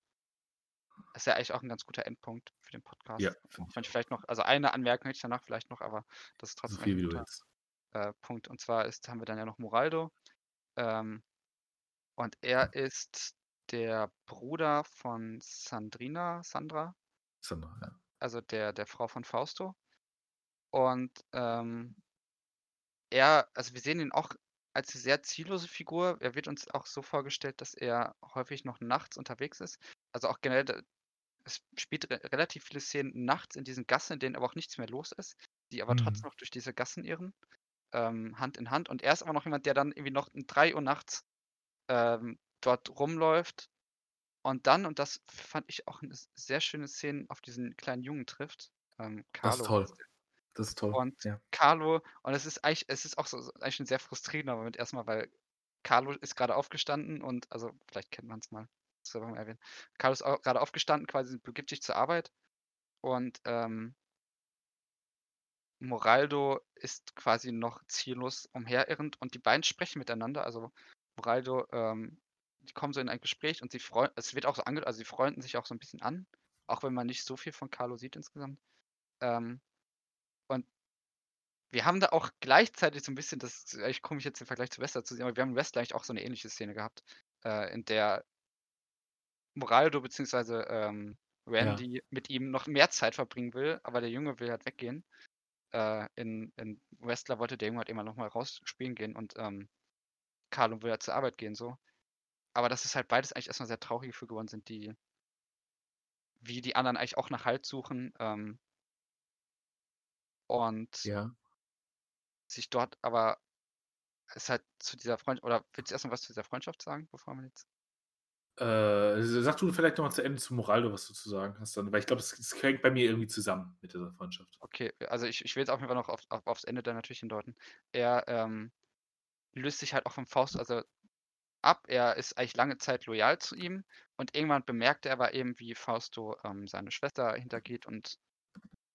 Das ist ja eigentlich auch ein ganz guter Endpunkt für den Podcast. Ja, ich vielleicht noch, also eine Anmerkung hätte ich danach vielleicht noch, aber das ist trotzdem so viel, ein guter äh, Punkt. Und zwar ist, haben wir dann ja noch Moraldo. Ähm, und er ist der Bruder von Sandrina, Sandra, Sandra, ja. also der, der Frau von Fausto. Und ähm, er, also wir sehen ihn auch als eine sehr ziellose Figur. Er wird uns auch so vorgestellt, dass er häufig noch nachts unterwegs ist. Also auch generell, es spielt re relativ viele Szenen nachts in diesen Gassen, in denen aber auch nichts mehr los ist, die aber mhm. trotzdem noch durch diese Gassen irren, ähm, Hand in Hand. Und er ist aber noch jemand, der dann irgendwie noch um 3 Uhr nachts ähm, dort rumläuft und dann, und das fand ich auch eine sehr schöne Szene, auf diesen kleinen Jungen trifft. Ähm, das ist toll. Das ist toll. Und ja. Carlo, und es ist eigentlich, es ist auch so eigentlich ein sehr frustrierender Moment erstmal, weil Carlo ist gerade aufgestanden und, also vielleicht kennt man es mal, das soll man erwähnen. Carlo ist gerade aufgestanden, quasi begibt sich zur Arbeit und ähm, Moraldo ist quasi noch ziellos umherirrend und die beiden sprechen miteinander. Also Moraldo ähm, die kommen so in ein Gespräch und sie freuen, es wird auch so ange, also sie freunden sich auch so ein bisschen an, auch wenn man nicht so viel von Carlo sieht insgesamt. Ähm, und wir haben da auch gleichzeitig so ein bisschen, das ist eigentlich komisch jetzt im Vergleich zu Wester zu sehen, aber wir haben in Wester eigentlich auch so eine ähnliche Szene gehabt, äh, in der Moraldo bzw. Ähm, Randy ja. mit ihm noch mehr Zeit verbringen will, aber der Junge will halt weggehen. Äh, in, in Westler wollte der Junge halt immer noch mal rausspielen gehen und ähm, Carlo will halt zur Arbeit gehen so aber dass es halt beides eigentlich erstmal sehr traurige Figuren sind, die wie die anderen eigentlich auch nach Halt suchen ähm, und ja. sich dort aber es halt zu dieser Freundschaft, oder willst du erstmal was zu dieser Freundschaft sagen, bevor man jetzt äh, sag du vielleicht nochmal zu Ende zu Moraldo, was du zu sagen hast, dann, weil ich glaube, es hängt bei mir irgendwie zusammen mit dieser Freundschaft. Okay, also ich, ich will jetzt auf jeden Fall noch auf, auf, aufs Ende dann natürlich hindeuten. Er ähm, löst sich halt auch vom Faust, also ab. Er ist eigentlich lange Zeit loyal zu ihm und irgendwann bemerkt er aber eben, wie Fausto ähm, seine Schwester hintergeht und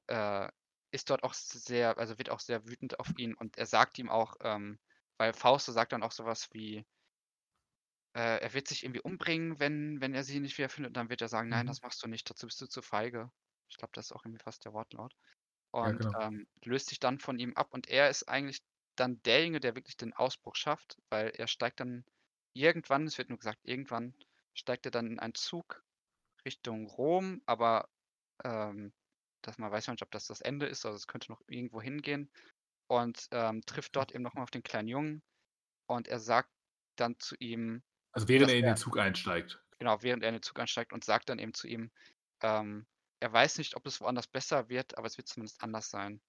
äh, ist dort auch sehr, also wird auch sehr wütend auf ihn und er sagt ihm auch, ähm, weil Fausto sagt dann auch sowas wie, äh, er wird sich irgendwie umbringen, wenn, wenn er sie nicht wiederfindet. Und dann wird er sagen, nein, mhm. das machst du nicht, dazu bist du zu feige. Ich glaube, das ist auch irgendwie fast der Wortlaut. Und ja, genau. ähm, löst sich dann von ihm ab und er ist eigentlich dann derjenige, der wirklich den Ausbruch schafft, weil er steigt dann irgendwann, es wird nur gesagt, irgendwann steigt er dann in einen Zug Richtung Rom, aber ähm, dass man weiß nicht, ob das das Ende ist, also es könnte noch irgendwo hingehen und ähm, trifft dort eben nochmal auf den kleinen Jungen und er sagt dann zu ihm. Also während er in den Zug einsteigt. Genau, während er in den Zug einsteigt und sagt dann eben zu ihm, ähm, er weiß nicht, ob es woanders besser wird, aber es wird zumindest anders sein.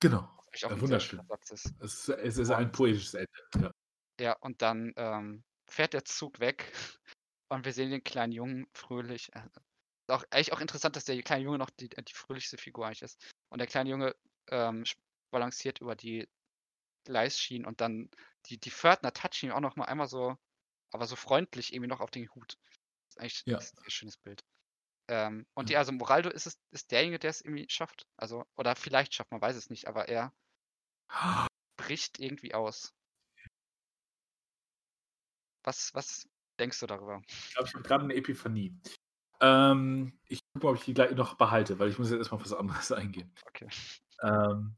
Genau. Ja, wunderschön. Ist. Es, es, ist ein poetisches Ende. Ja, ja und dann ähm, fährt der Zug weg und wir sehen den kleinen Jungen fröhlich. Äh, ist auch, eigentlich auch interessant, dass der kleine Junge noch die, die fröhlichste Figur eigentlich ist. Und der kleine Junge ähm, balanciert über die Gleisschienen und dann die, die Pförtner touchen ihn auch noch mal einmal so, aber so freundlich irgendwie noch auf den Hut. Das ist eigentlich ja. ein schönes Bild. Ähm, und Ja. ja, also Moraldo ist es ist derjenige, der es irgendwie schafft. Also oder vielleicht schafft, man weiß es nicht, aber er bricht irgendwie aus. Was was denkst du darüber? Ich glaube, ich habe gerade 'ne Epiphanie. Ähm, ich gucke mal, ob ich die gleich noch behalte, weil ich muss jetzt erst mal auf was anderes eingehen. Okay. Ähm,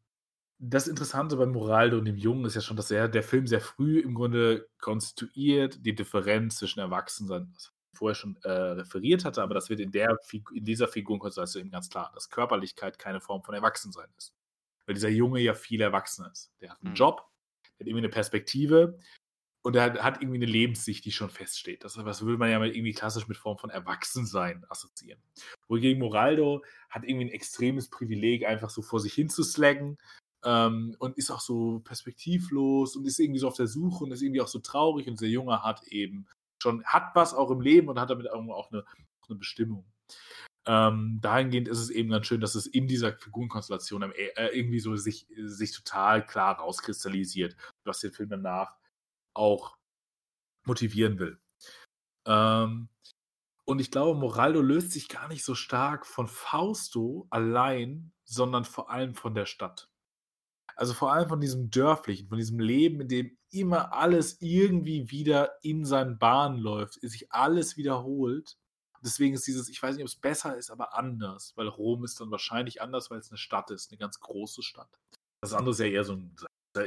das Interessante bei Moraldo und dem Jungen ist ja schon, dass er der Film sehr früh im Grunde konstituiert die Differenz zwischen Erwachsensein, was ich vorher schon, äh, referiert hatte, aber das wird in der in dieser Figurenkonstellation eben ganz klar, dass Körperlichkeit keine Form von Erwachsensein ist. Weil dieser Junge ja viel erwachsener ist. Der hat 'n Mhm. Job, der hat irgendwie 'ne Perspektive und der hat irgendwie 'ne Lebenssicht, die schon feststeht. Das das würde man ja mal irgendwie klassisch mit Form von Erwachsensein assoziieren. Wohingegen Moraldo hat irgendwie 'n extremes Privileg, einfach so vor sich hin zu slaggen, ähm, und ist auch so perspektivlos und ist irgendwie so auf der Suche und ist irgendwie auch so traurig und dieser Junge hat eben schon hat was auch im Leben und hat damit irgendwo auch 'ne auch 'ne Bestimmung. Ähm, dahingehend ist es eben ganz schön, dass es in dieser Figurenkonstellation äh, irgendwie so sich sich total klar rauskristallisiert, was den Film danach auch motivieren will. Ähm, und ich glaube, Moraldo löst sich gar nicht so stark von Fausto allein, sondern vor allem von der Stadt. Also, vor allem von diesem Dörflichen, von diesem Leben, in dem immer alles irgendwie wieder in seinen Bahnen läuft, sich alles wiederholt. Deswegen ist dieses ich weiß nicht, ob's besser ist, aber anders, weil Rom ist dann wahrscheinlich anders, weil's 'ne Stadt ist, 'ne ganz große Stadt. Das andere ist ja eher so 'n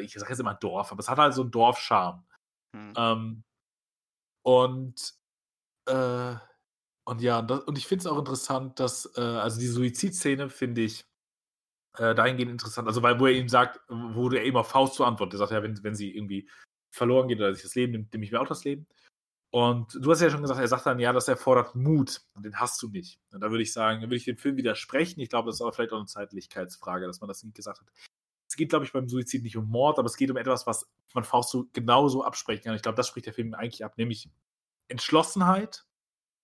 ich sage jetzt immer Dorf, aber es hat halt so 'n Dorfcharme. Mhm. Ähm, und, äh und ja, da und ich finde es auch interessant, dass, äh also, die Suizidszene finde ich, äh, dahingehend interessant, also, weil wo er ihm sagt wo der eben auf Fausto antwortet. Der sagt ja: „Wenn wenn sie irgendwie verloren geht oder sich das Leben nimmt, nehme ich mir auch das Leben.“ Und du hast ja schon gesagt, er sagt dann: „Ja, das erfordert Mut und den hast du nicht.“ Und da würde ich sagen da würde ich dem Film widersprechen. Ich glaube, das ist aber vielleicht auch 'ne Zeitlichkeitsfrage, dass man das nicht gesagt hat. Geht, glaube ich, beim Suizid nicht um Mord, aber es geht um etwas, was man Fausto genauso absprechen kann. Ich glaube, das spricht der Film eigentlich ab, nämlich Entschlossenheit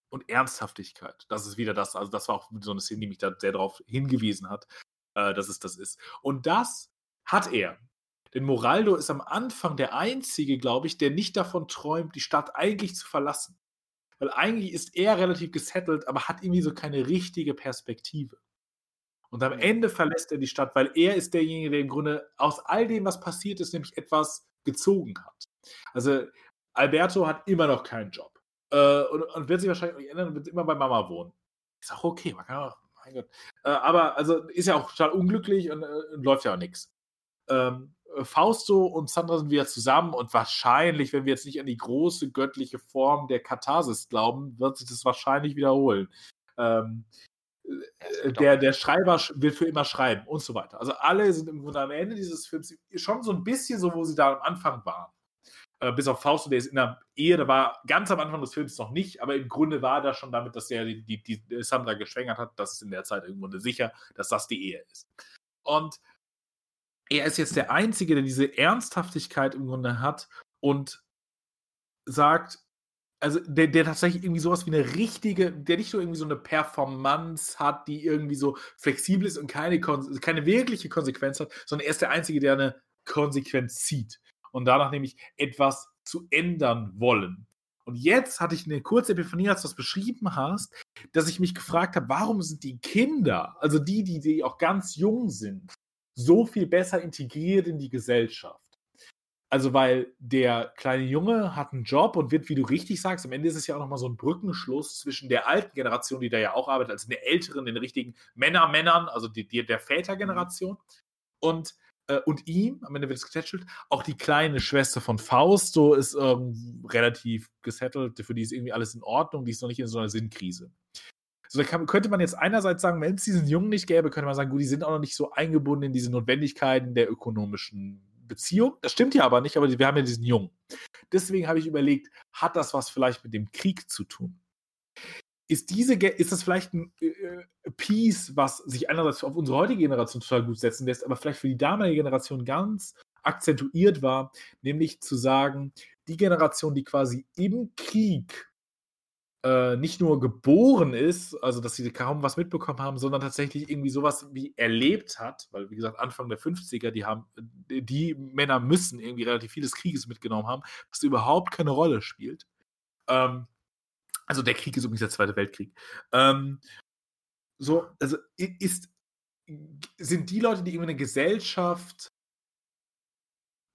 und Ernsthaftigkeit. Das ist wieder das also, das war auch so 'ne Szene, die mich da sehr drauf hingewiesen hat, äh, dass es das ist. Und das hat er. Denn Moraldo ist am Anfang der Einzige, glaube ich, der nicht davon träumt, die Stadt eigentlich zu verlassen. Weil eigentlich ist er relativ gesettelt, aber hat irgendwie so keine richtige Perspektive. Und am Mhm. Ende verlässt er die Stadt, weil er ist derjenige, der im Grunde aus all dem, was passiert ist, nämlich etwas gezogen hat. Also, Alberto hat immer noch keinen Job, äh, und und wird sich wahrscheinlich auch nicht ändern und wird immer bei Mama wohnen. Ist auch okay, man kann auch mein Gott. Äh, aber also, ist ja auch total unglücklich und, äh, läuft ja auch nix. Ähm, äh, Fausto und Sandra sind wieder zusammen und wahrscheinlich, wenn wir jetzt nicht an die große göttliche Form der Katharsis glauben, wird sich das wahrscheinlich wiederholen. Ähm, Es äh, der der Schreiber sch wird für immer schreiben und so weiter. Also, alle sind im Grunde am Ende dieses Films schon so 'n bisschen so, wo sie da am Anfang waren. Äh, bis auf Fausto, der ist in 'ner Ehe, der war ganz am Anfang des Films noch nicht, aber im Grunde war das schon damit, dass er die die die Sandra geschwängert hat. Das ist in der Zeit im Grunde sicher, dass das die Ehe ist. Und er ist jetzt der Einzige, der diese Ernsthaftigkeit im Grunde hat und sagt also, der der tatsächlich irgendwie so was wie 'ne richtige der nicht nur irgendwie so 'ne Performance hat, die irgendwie so flexibel ist und keine keine wirkliche Konsequenz hat, sondern er ist der Einzige, der 'ne Konsequenz zieht und danach nämlich etwas zu ändern wollen. Und jetzt hatte ich 'ne kurze Epiphanie, als du das beschrieben hast, dass ich mich gefragt habe: „Warum sind die Kinder, also die, die die auch ganz jung sind, so viel besser integriert in die Gesellschaft?“ Also, weil der kleine Junge hat 'n Job und wird, wie du richtig sagst am Ende ist es ja auch noch mal so 'n Brückenschluss zwischen der alten Generation, die da ja auch arbeitet, also den Älteren, den richtigen Männer-Männern, also die die der Mhm. Vätergeneration und äh, und ihm, am Ende wird es getätschelt. Auch die kleine Schwester von Fausto ist, ähm, relativ gesettelt, für die ist irgendwie alles in Ordnung, die ist noch nicht in so 'ner Sinnkrise. So, da kann könnte man jetzt einerseits sagen, wenn's diesen Jungen nicht gäbe, könnte man sagen: „Gut, die sind auch noch nicht so eingebunden in diese Notwendigkeiten der ökonomischen Beziehung.“ Das stimmt ja aber nicht, aber wir haben ja diesen Jungen. Deswegen habe ich überlegt, hat das was vielleicht mit dem Krieg zu tun? Ist diese ist das vielleicht 'n, äh, äh, Piece, was sich einerseits auf unsere heutige Generation total gut setzen lässt, aber vielleicht für die damalige Generation ganz akzentuiert war, nämlich zu sagen, die Generation, die quasi im Krieg, äh, nicht nur geboren ist, also dass sie kaum was mitbekommen haben, sondern tatsächlich irgendwie so was wie erlebt hat, weil wie gesagt, Anfang der 50er, die haben äh, die Männer müssen irgendwie relativ viel des Krieges mitgenommen haben, was überhaupt keine Rolle spielt. Ähm, also der Krieg ist übrigens der Zweite Weltkrieg. Ähm, so, also ist, sind die Leute, die irgendwie eine Gesellschaft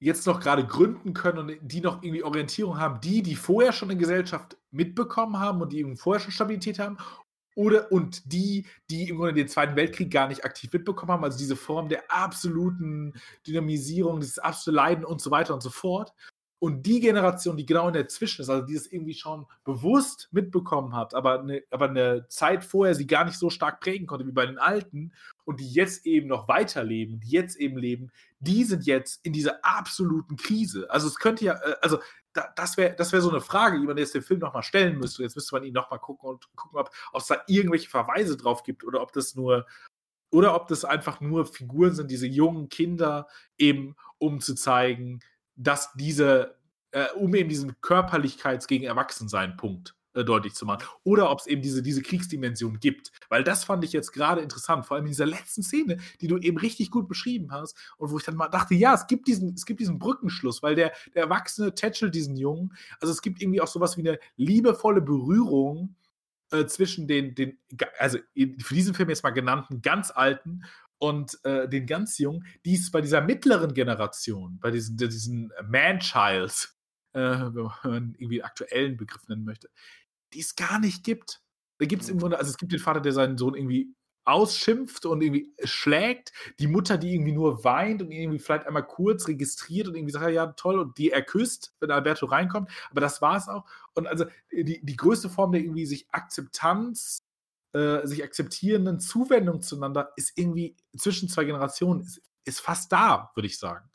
jetzt noch gerade gründen können und die noch irgendwie Orientierung haben, die, die vorher schon eine Gesellschaft mitbekommen haben und die eben vorher schon Stabilität haben, oder und die, die im Grunde den Zweiten Weltkrieg gar nicht aktiv mitbekommen haben, also diese Form der absoluten Dynamisierung, dieses absolute Leiden und so weiter und so fort. Und die Generation, die genau in der Zwischen ist, also die es irgendwie schon bewusst mitbekommen hat, aber eine, aber eine Zeit vorher sie gar nicht so stark prägen konnte wie bei den Alten und die jetzt eben noch weiterleben, die jetzt eben leben, die sind jetzt in dieser absoluten Krise. Also es könnte ja, äh, also das wäre das wär so eine Frage, die man jetzt den Film nochmal stellen müsste. Jetzt müsste man ihn nochmal gucken und gucken, ob es da irgendwelche Verweise drauf gibt oder ob das nur oder ob das einfach nur Figuren sind, diese jungen Kinder, eben um zu zeigen, dass diese, äh, um eben diesen Körperlichkeits gegen Erwachsensein Punkt äh, deutlich zu machen. Oder ob es eben diese, diese Kriegsdimension gibt. Weil das fand ich jetzt gerade interessant, vor allem in dieser letzten Szene, die du eben richtig gut beschrieben hast und wo ich dann mal dachte, ja, es gibt diesen, es gibt diesen Brückenschluss, weil der, der Erwachsene tätschelt diesen Jungen. Also es gibt irgendwie auch sowas wie eine liebevolle Berührung äh, zwischen den, den, also für diesen Film jetzt mal genannten ganz alten und äh, den ganz jungen, die es bei dieser mittleren Generation, bei diesen, diesen Man-Childs, äh, wenn man irgendwie aktuellen Begriff nennen möchte, die es gar nicht gibt. Da gibt es im mhm. Grunde, also es gibt den Vater, der seinen Sohn irgendwie ausschimpft und irgendwie schlägt, die Mutter, die irgendwie nur weint und irgendwie vielleicht einmal kurz registriert und irgendwie sagt, ja, toll, und die er küsst, wenn Alberto reinkommt, aber das war es auch. Und also die, die größte Form der irgendwie sich Akzeptanz, äh, sich akzeptierenden Zuwendung zueinander ist irgendwie zwischen zwei Generationen, ist, ist fast da, würde ich sagen.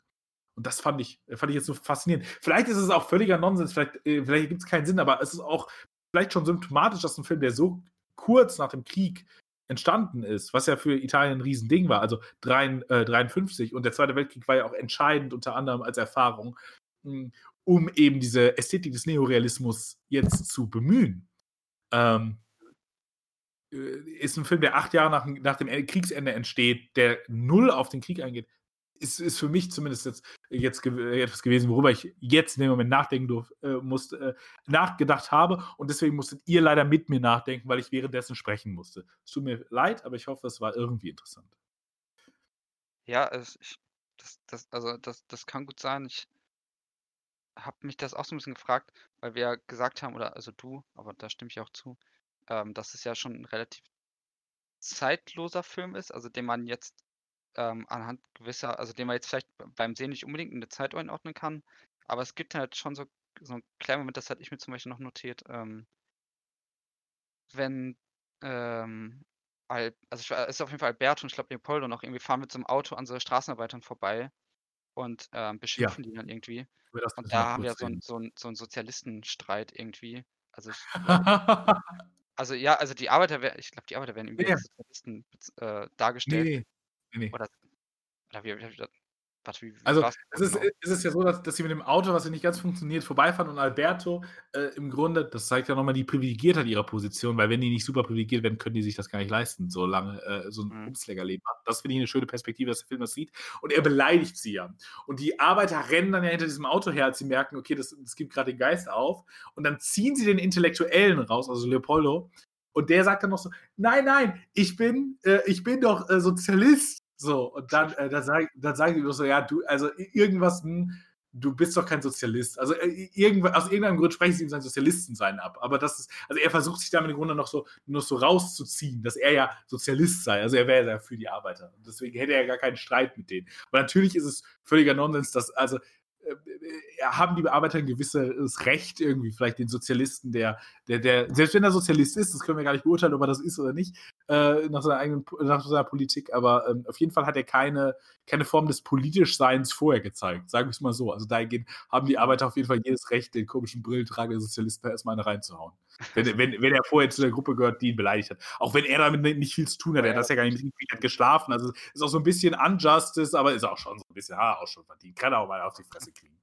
Und das fand ich, fand ich jetzt so faszinierend. Vielleicht ist es auch völliger Nonsens, vielleicht, äh, vielleicht gibt es keinen Sinn, aber es ist auch vielleicht schon symptomatisch, dass ein Film, der so kurz nach dem Krieg entstanden ist, was ja für Italien ein Riesending war, also 1953 äh, und der Zweite Weltkrieg war ja auch entscheidend unter anderem als Erfahrung, hm, um eben diese Ästhetik des Neorealismus jetzt zu bemühen. Ähm, äh, ist ein Film, der acht Jahre nach, nach dem Kriegsende entsteht, der null auf den Krieg eingeht, ist, ist für mich zumindest jetzt, jetzt ge etwas gewesen, worüber ich jetzt in dem Moment nachdenken durf, äh, musste, äh, nachgedacht habe. Und deswegen musstet ihr leider mit mir nachdenken, weil ich währenddessen sprechen musste. Es tut mir leid, aber ich hoffe, es war irgendwie interessant. Ja, es, ich, das, das, also das, das kann gut sein. Ich habe mich das auch so ein bisschen gefragt, weil wir ja gesagt haben, oder also du, aber da stimme ich auch zu, ähm, dass es ja schon ein relativ zeitloser Film ist, also den man jetzt ähm, anhand gewisser, also den man jetzt vielleicht beim Sehen nicht unbedingt in eine Zeit einordnen kann, aber es gibt halt schon so, so einen kleinen Moment, das hatte ich mir zum Beispiel noch notiert, ähm, wenn, ähm, Al also es ist auf jeden Fall Alberto und ich glaube Leopoldo noch irgendwie fahren mit so einem Auto an so Straßenarbeitern vorbei und ähm, beschimpfen ja. die dann irgendwie. Und da haben wir so einen so so 'n Sozialistenstreit irgendwie. Also ich, also ja, also die Arbeiter werden, ich glaube, die Arbeiter werden irgendwie ja. als Sozialisten äh, dargestellt. Nee. Ne, Oder oder wie wie was wie Also, es ist genau? es ist ja so, dass dass sie mit dem Auto, was ja nicht ganz funktioniert, vorbeifahren und Alberto, äh, im Grunde das zeigt ja nochmal die Privilegiertheit ihrer Position, weil wenn die nicht super privilegiert werden, können die sich das gar nicht leisten, so lange, äh, so 'n Mhm. Bumsleckerleben haben. Das finde ich eine schöne Perspektive, dass der Film das sieht. Und er beleidigt sie ja. Und die Arbeiter rennen dann ja hinter diesem Auto her, als sie merken: „Okay, das das gibt gerade den Geist auf.“ Und dann ziehen sie den Intellektuellen raus, also Leopoldo, und der sagt dann noch so: „Nein, nein, ich bin äh, ich bin doch, äh, Sozialist.“ So, und dann, äh, dann, sag, dann sagen die nur so, ja, du, also irgendwas, hm, du bist doch kein Sozialist. Also äh, irgend, aus irgendeinem Grund sprechen sie ihm sein Sozialistensein ab. Aber das ist, also er versucht sich damit im Grunde noch so, noch so rauszuziehen, dass er ja Sozialist sei. Also er wäre ja für die Arbeiter. Und deswegen hätte er ja gar keinen Streit mit denen. Aber natürlich ist es völliger Nonsens, dass, also haben die Bearbeiter ein gewisses Recht irgendwie, vielleicht den Sozialisten, der, der, der, selbst wenn er Sozialist ist, das können wir gar nicht beurteilen, ob er das ist oder nicht, äh, nach seiner eigenen, nach seiner Politik, aber ähm, auf jeden Fall hat er keine, keine Form des Politischseins vorher gezeigt, sagen wir es mal so. Also dahingehend haben die Arbeiter auf jeden Fall jedes Recht, den komischen Brillentrag der Sozialisten erstmal reinzuhauen. Wenn, wenn, wenn er vorher zu der Gruppe gehört, die ihn beleidigt hat. Auch wenn er damit nicht viel zu tun hat, er hat das ja gar nicht mitgekriegt, hat geschlafen. Also ist auch so ein bisschen Unjustice, aber ist auch schon so ein bisschen, ha, auch schon verdient. Kann er auch mal auf die Fresse kriegen.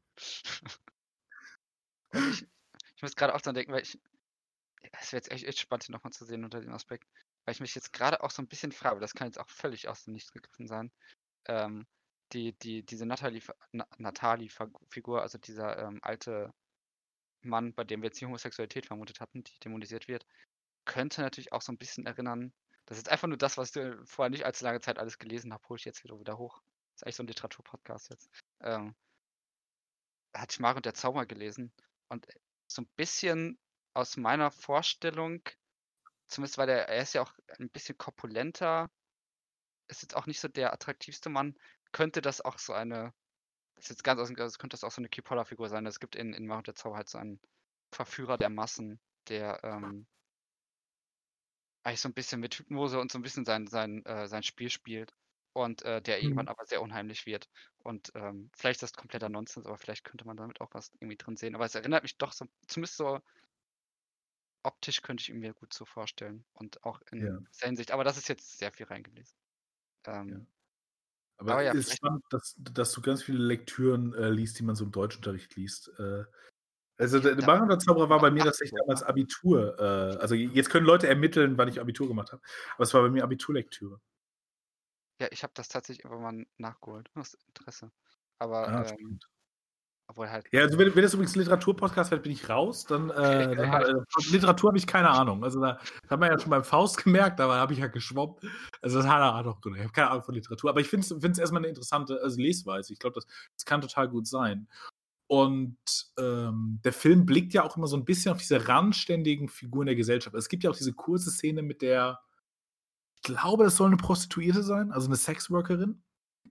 ich, ich muss gerade auch dran denken, weil ich. Es wäre jetzt echt, echt spannend, hier nochmal zu sehen unter dem Aspekt. Weil ich mich jetzt gerade auch so ein bisschen frage, das kann jetzt auch völlig aus dem Nichts gegriffen sein. Ähm, die, die, diese Natalie-Figur, also dieser ähm, alte Mann, bei dem wir jetzt die Homosexualität vermutet hatten, die dämonisiert wird, könnte natürlich auch so ein bisschen erinnern Das ist einfach nur das, was ich vorher nicht allzu lange Zeit alles gelesen habe, hole ich jetzt wieder, wieder hoch. Das ist eigentlich so ein Literaturpodcast jetzt. Ähm, hatte ich Mario und der Zauber gelesen und so ein bisschen aus meiner Vorstellung, zumindest weil der, er ist ja auch ein bisschen korpulenter, ist jetzt auch nicht so der attraktivste Mann, könnte das auch so eine, ist jetzt ganz aus dem, also könnte das auch so eine Kipolla-Figur sein. Es gibt in, in Mario und der Zauber halt so einen Verführer der Massen, der ähm, eigentlich so ein bisschen mit Hypnose und so ein bisschen sein, sein, äh, sein Spiel spielt und äh, der irgendwann Mhm. aber sehr unheimlich wird. Und ähm, vielleicht ist das kompletter Nonsens, aber vielleicht könnte man damit auch was irgendwie drin sehen. Aber es erinnert mich doch so, zumindest so optisch könnte ich ihn mir gut so vorstellen. Und auch in Ja. dieser Hinsicht. Aber das ist jetzt sehr viel reingelesen. Ja. Aber Aber ja, es ist spannend, dass, dass du ganz viele Lektüren äh, liest, die man so im Deutschunterricht liest. Äh, also der, der Ja. Mario der Zauberer war bei mir tatsächlich damals? Abitur. Äh, also jetzt können Leute ermitteln, wann ich Abitur gemacht habe. Aber es war bei mir Abiturlektüre. ja, ich habe das tatsächlich einfach mal nachgeholt. Aus Interesse. Aber, Ah, ähm. Obwohl halt. Ja, also wenn, wenn das übrigens ein Literaturpodcast wird, bin ich raus. Dann, äh, dann äh, Literatur habe ich keine Ahnung. Also da hat man ja schon beim Faust gemerkt, aber da habe ich ja geschwommen. Also das hat er auch drin. Ich habe keine Ahnung von Literatur. Aber ich finde es erstmal eine interessante also Lesweise. Ich glaube, das, das kann total gut sein. Und ähm, der Film blickt ja auch immer so ein bisschen auf diese randständigen Figuren der Gesellschaft. Es gibt ja auch diese kurze Szene mit der, ich glaube, das soll eine Prostituierte sein, also eine Sexworkerin,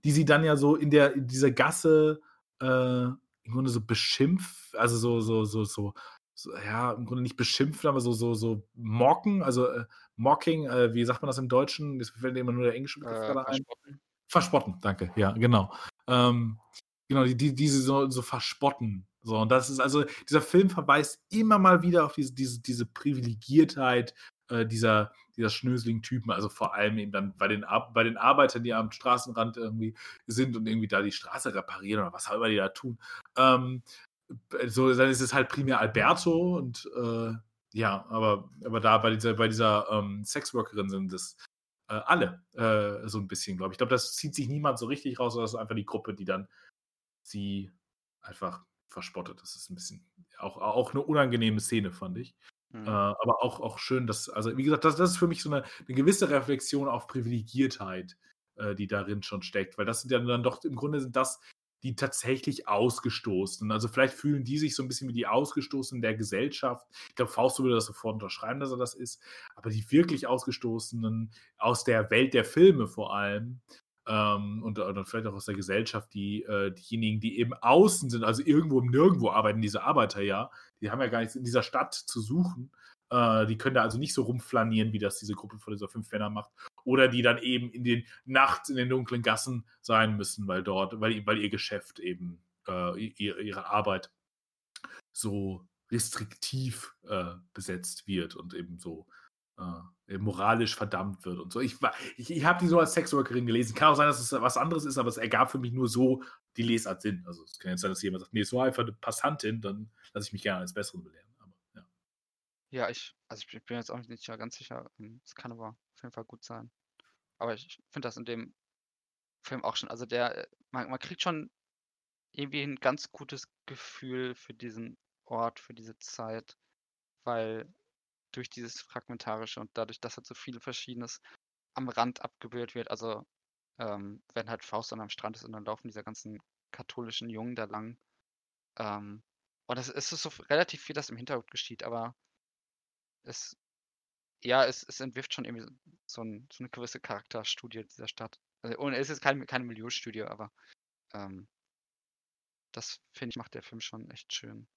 die sie dann ja so in der in dieser Gasse äh, im Grunde so beschimpft, also so, so, so, so, so, ja, im Grunde nicht beschimpfen, aber so, so, so mocken, also äh, mocking, äh, wie sagt man das im Deutschen? Mir fällt immer nur der englische Begriff Äh, gerade ein. verspotten. Verspotten, danke, ja, genau. Ähm, genau, die, die, diese so, so verspotten. So, und das ist also, dieser Film verweist immer mal wieder auf diese, diese, diese Privilegiertheit äh, dieser, dieser schnöseligen Typen, also vor allem eben dann bei den, Ar bei den Arbeitern, die am Straßenrand irgendwie sind und irgendwie da die Straße reparieren oder was auch immer die da tun. Ähm, so, dann ist es halt primär Alberto und äh, ja, aber, aber da bei dieser, bei dieser ähm, Sexworkerin sind es äh, alle äh, so ein bisschen, glaube ich. Ich glaube, das zieht sich niemand so richtig raus, sondern das ist einfach die Gruppe, die dann sie einfach verspottet. Das ist ein bisschen auch, auch eine unangenehme Szene, fand ich. Mhm. Äh, aber auch, auch schön, dass, also wie gesagt, das, das ist für mich so eine, eine gewisse Reflexion auf Privilegiertheit, äh, die darin schon steckt. Weil das sind ja dann doch, im Grunde sind das die tatsächlich Ausgestoßenen. Also vielleicht fühlen die sich so ein bisschen wie die Ausgestoßenen der Gesellschaft. Ich glaube, Fausto würde das sofort unterschreiben, dass er das ist. Aber die wirklich Ausgestoßenen aus der Welt der Filme vor allem, ähm, und, und vielleicht auch aus der Gesellschaft, die, äh, diejenigen, die eben außen sind, also irgendwo im Nirgendwo arbeiten diese Arbeiter ja, die haben ja gar nichts in dieser Stadt zu suchen. Äh, die können da also nicht so rumflanieren, wie das diese Gruppe von dieser fünf Männer macht. Oder die dann eben in den nachts in den dunklen Gassen sein müssen, weil dort, weil, weil ihr Geschäft eben äh, ihre, ihre Arbeit so restriktiv äh, besetzt wird und eben so äh, moralisch verdammt wird und so. Ich, ich, ich habe die so als Sexworkerin gelesen. Kann auch sein, dass es was anderes ist, aber es ergab für mich nur so die Lesart Sinn. Also es kann jetzt sein, dass jemand sagt, nee, es war einfach eine Passantin, dann lasse ich mich gerne als Besseren belehren. Aber, ja. Ja, ich, also ich bin jetzt auch nicht ganz sicher. ähm, Es kann aber auf jeden Fall gut sein. Aber ich finde das in dem Film auch schon, also der, man, man kriegt schon irgendwie ein ganz gutes Gefühl für diesen Ort, für diese Zeit, weil durch dieses Fragmentarische und dadurch, dass halt so viel Verschiedenes am Rand abgebildet wird, also ähm, wenn halt Faust dann am Strand ist und dann laufen diese ganzen katholischen Jungen da lang. Ähm, und es ist so relativ viel, das im Hintergrund geschieht, aber es, ja, es, es entwirft schon irgendwie so, ein, so eine gewisse Charakterstudie dieser Stadt. Also, und es ist keine, keine Milieustudie, aber ähm, das finde ich macht der Film schon echt schön.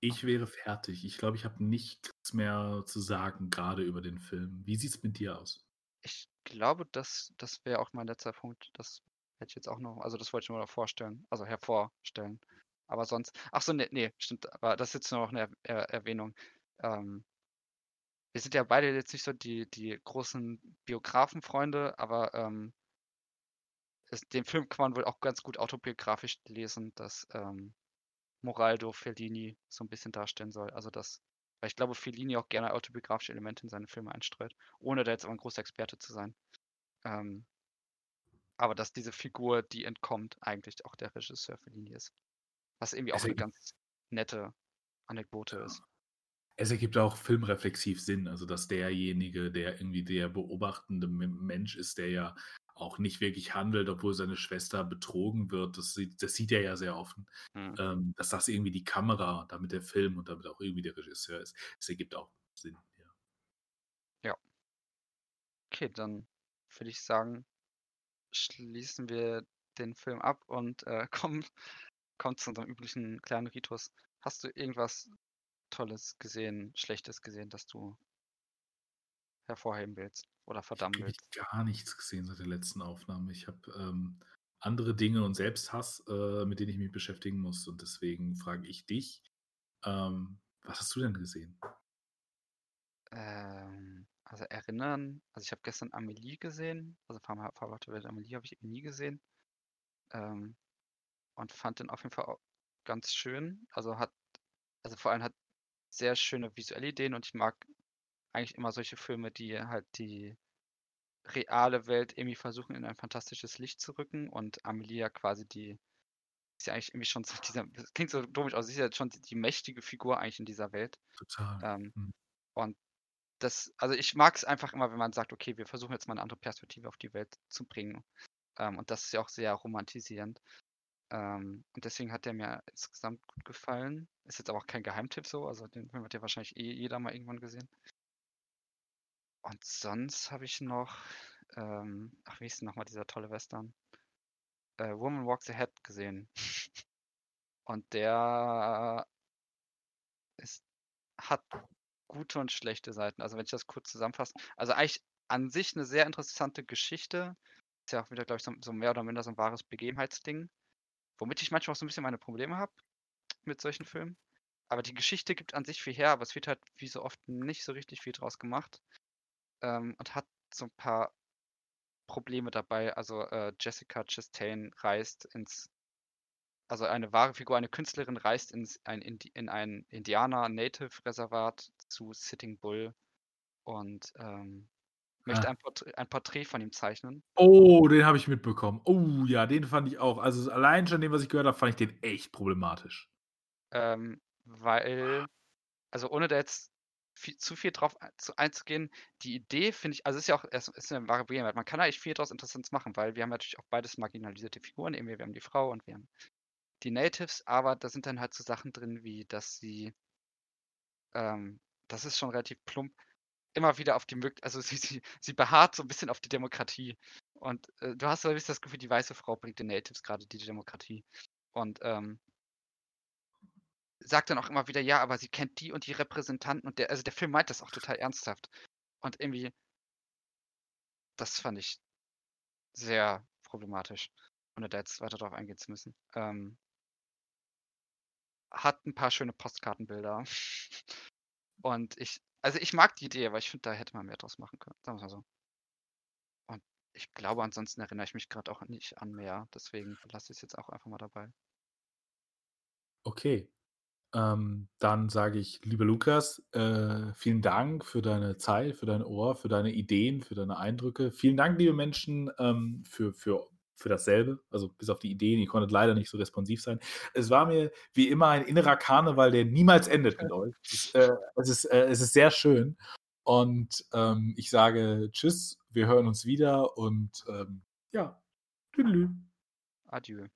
Ich wäre fertig. Ich glaube, ich habe nichts mehr zu sagen, gerade über den Film. Wie sieht es mit dir aus? Ich glaube, das, das wäre auch mein letzter Punkt. Das hätte ich jetzt auch noch, also das wollte ich nur noch vorstellen, also hervorstellen. Aber sonst, ach so, nee, nee, stimmt, aber das ist jetzt nur noch eine er er Erwähnung. Ähm, wir sind ja beide jetzt nicht so die, die großen Biografenfreunde, aber ähm, es, den Film kann man wohl auch ganz gut autobiografisch lesen, dass ähm, Moraldo Fellini so ein bisschen darstellen soll. Also das, weil ich glaube, Fellini auch gerne autobiografische Elemente in seine Filme einstreut, ohne da jetzt aber ein großer Experte zu sein. Ähm, aber dass diese Figur, die entkommt, eigentlich auch der Regisseur Fellini ist. Was irgendwie auch Also eine ganz nette Anekdote ist. Es ergibt auch filmreflexiv Sinn, also dass derjenige, der irgendwie der beobachtende Mensch ist, der ja auch nicht wirklich handelt, obwohl seine Schwester betrogen wird. Das sieht, das sieht er ja sehr offen. Mhm. Ähm, dass das irgendwie die Kamera, damit der Film und damit auch irgendwie der Regisseur ist. Das ergibt auch Sinn, ja. Ja. Okay, dann würde ich sagen, schließen wir den Film ab und äh, kommen, kommen zu unserem üblichen kleinen Ritus. Hast du irgendwas Tolles gesehen, Schlechtes gesehen, das du hervorheben willst oder verdammen Ich willst? habe gar nichts gesehen seit der letzten Aufnahme. Ich habe ähm, andere Dinge und Selbsthass, äh, mit denen ich mich beschäftigen muss. Und deswegen frage ich dich, ähm, was hast du denn gesehen? Ähm, also erinnern, also ich habe gestern Amelie gesehen, also Fahrwarte Welt Amelie habe ich nie gesehen. Ähm, und fand den auf jeden Fall ganz schön. Also hat, also vor allem hat sehr schöne visuelle Ideen und ich mag eigentlich immer solche Filme, die halt die reale Welt irgendwie versuchen, in ein fantastisches Licht zu rücken und Amelia quasi die ist ja eigentlich irgendwie schon so dieser, das klingt so komisch aus, sie ist ja schon die, die mächtige Figur eigentlich in dieser Welt. Total. Ähm, Mhm. und das, also ich mag es einfach immer, wenn man sagt, okay, wir versuchen jetzt mal eine andere Perspektive auf die Welt zu bringen. Ähm, und das ist ja auch sehr romantisierend. Ähm, und deswegen hat der mir insgesamt gut gefallen. Ist jetzt aber auch kein Geheimtipp so, also den Film hat ja wahrscheinlich eh jeder mal irgendwann gesehen. Und sonst habe ich noch, ähm, ach, wie ist denn nochmal dieser tolle Western? Äh, Woman Walks Ahead gesehen. Und der ist, hat gute und schlechte Seiten. Also wenn ich das kurz zusammenfasse. Also eigentlich an sich eine sehr interessante Geschichte. Ist ja auch wieder, glaube ich, so, so mehr oder minder so ein wahres Begebenheitsding. Womit ich manchmal auch so ein bisschen meine Probleme habe mit solchen Filmen. Aber die Geschichte gibt an sich viel her, aber es wird halt wie so oft nicht so richtig viel draus gemacht. Ähm, und hat so ein paar Probleme dabei. Also äh, Jessica Chastain reist ins, also eine wahre Figur, eine Künstlerin reist ins, ein, Indi in ein Indianer-Native-Reservat zu Sitting Bull und ähm, möchte Ah. ein, Porträt, ein Porträt von ihm zeichnen. Oh, den habe ich mitbekommen. Oh ja, den fand ich auch. Also allein schon dem, was ich gehört habe, fand ich den echt problematisch. Ähm, weil, also ohne da jetzt viel, zu viel drauf ein- zu, einzugehen, die Idee finde ich, also ist ja auch, es ist eine wahre Begebenheit. Man kann eigentlich viel daraus Interessantes machen, weil wir haben natürlich auch beides marginalisierte Figuren, eben wir haben die Frau und wir haben die Natives, aber da sind dann halt so Sachen drin, wie dass sie, ähm, das ist schon relativ plump, immer wieder auf die Möglichkeit, also sie, sie, sie beharrt so ein bisschen auf die Demokratie. Und äh, du hast so ein bisschen das Gefühl, die weiße Frau bringt den Natives gerade die Demokratie. Und ähm, sagt dann auch immer wieder, ja, aber sie kennt die und die Repräsentanten und der, also der Film meint das auch total ernsthaft. Und irgendwie, das fand ich sehr problematisch, ohne da jetzt weiter drauf eingehen zu müssen. Ähm, hat ein paar schöne Postkartenbilder. Und ich, also ich mag die Idee, aber ich finde, da hätte man mehr draus machen können. Sagen wir mal so. Und ich glaube, ansonsten erinnere ich mich gerade auch nicht an mehr. Deswegen lasse ich es jetzt auch einfach mal dabei. Okay. Ähm, dann sage ich, lieber Lukas, äh, vielen Dank für deine Zeit, für dein Ohr, für deine Ideen, für deine Eindrücke. Vielen Dank, liebe Menschen, ähm, für, für, für dasselbe. Also bis auf die Ideen, ihr konntet leider nicht so responsiv sein. Es war mir wie immer ein innerer Karneval, der niemals endet mit euch. Es ist, äh, es ist, äh, es ist sehr schön. Und ähm, ich sage Tschüss, wir hören uns wieder und ähm, ja, tüdelü. Adieu.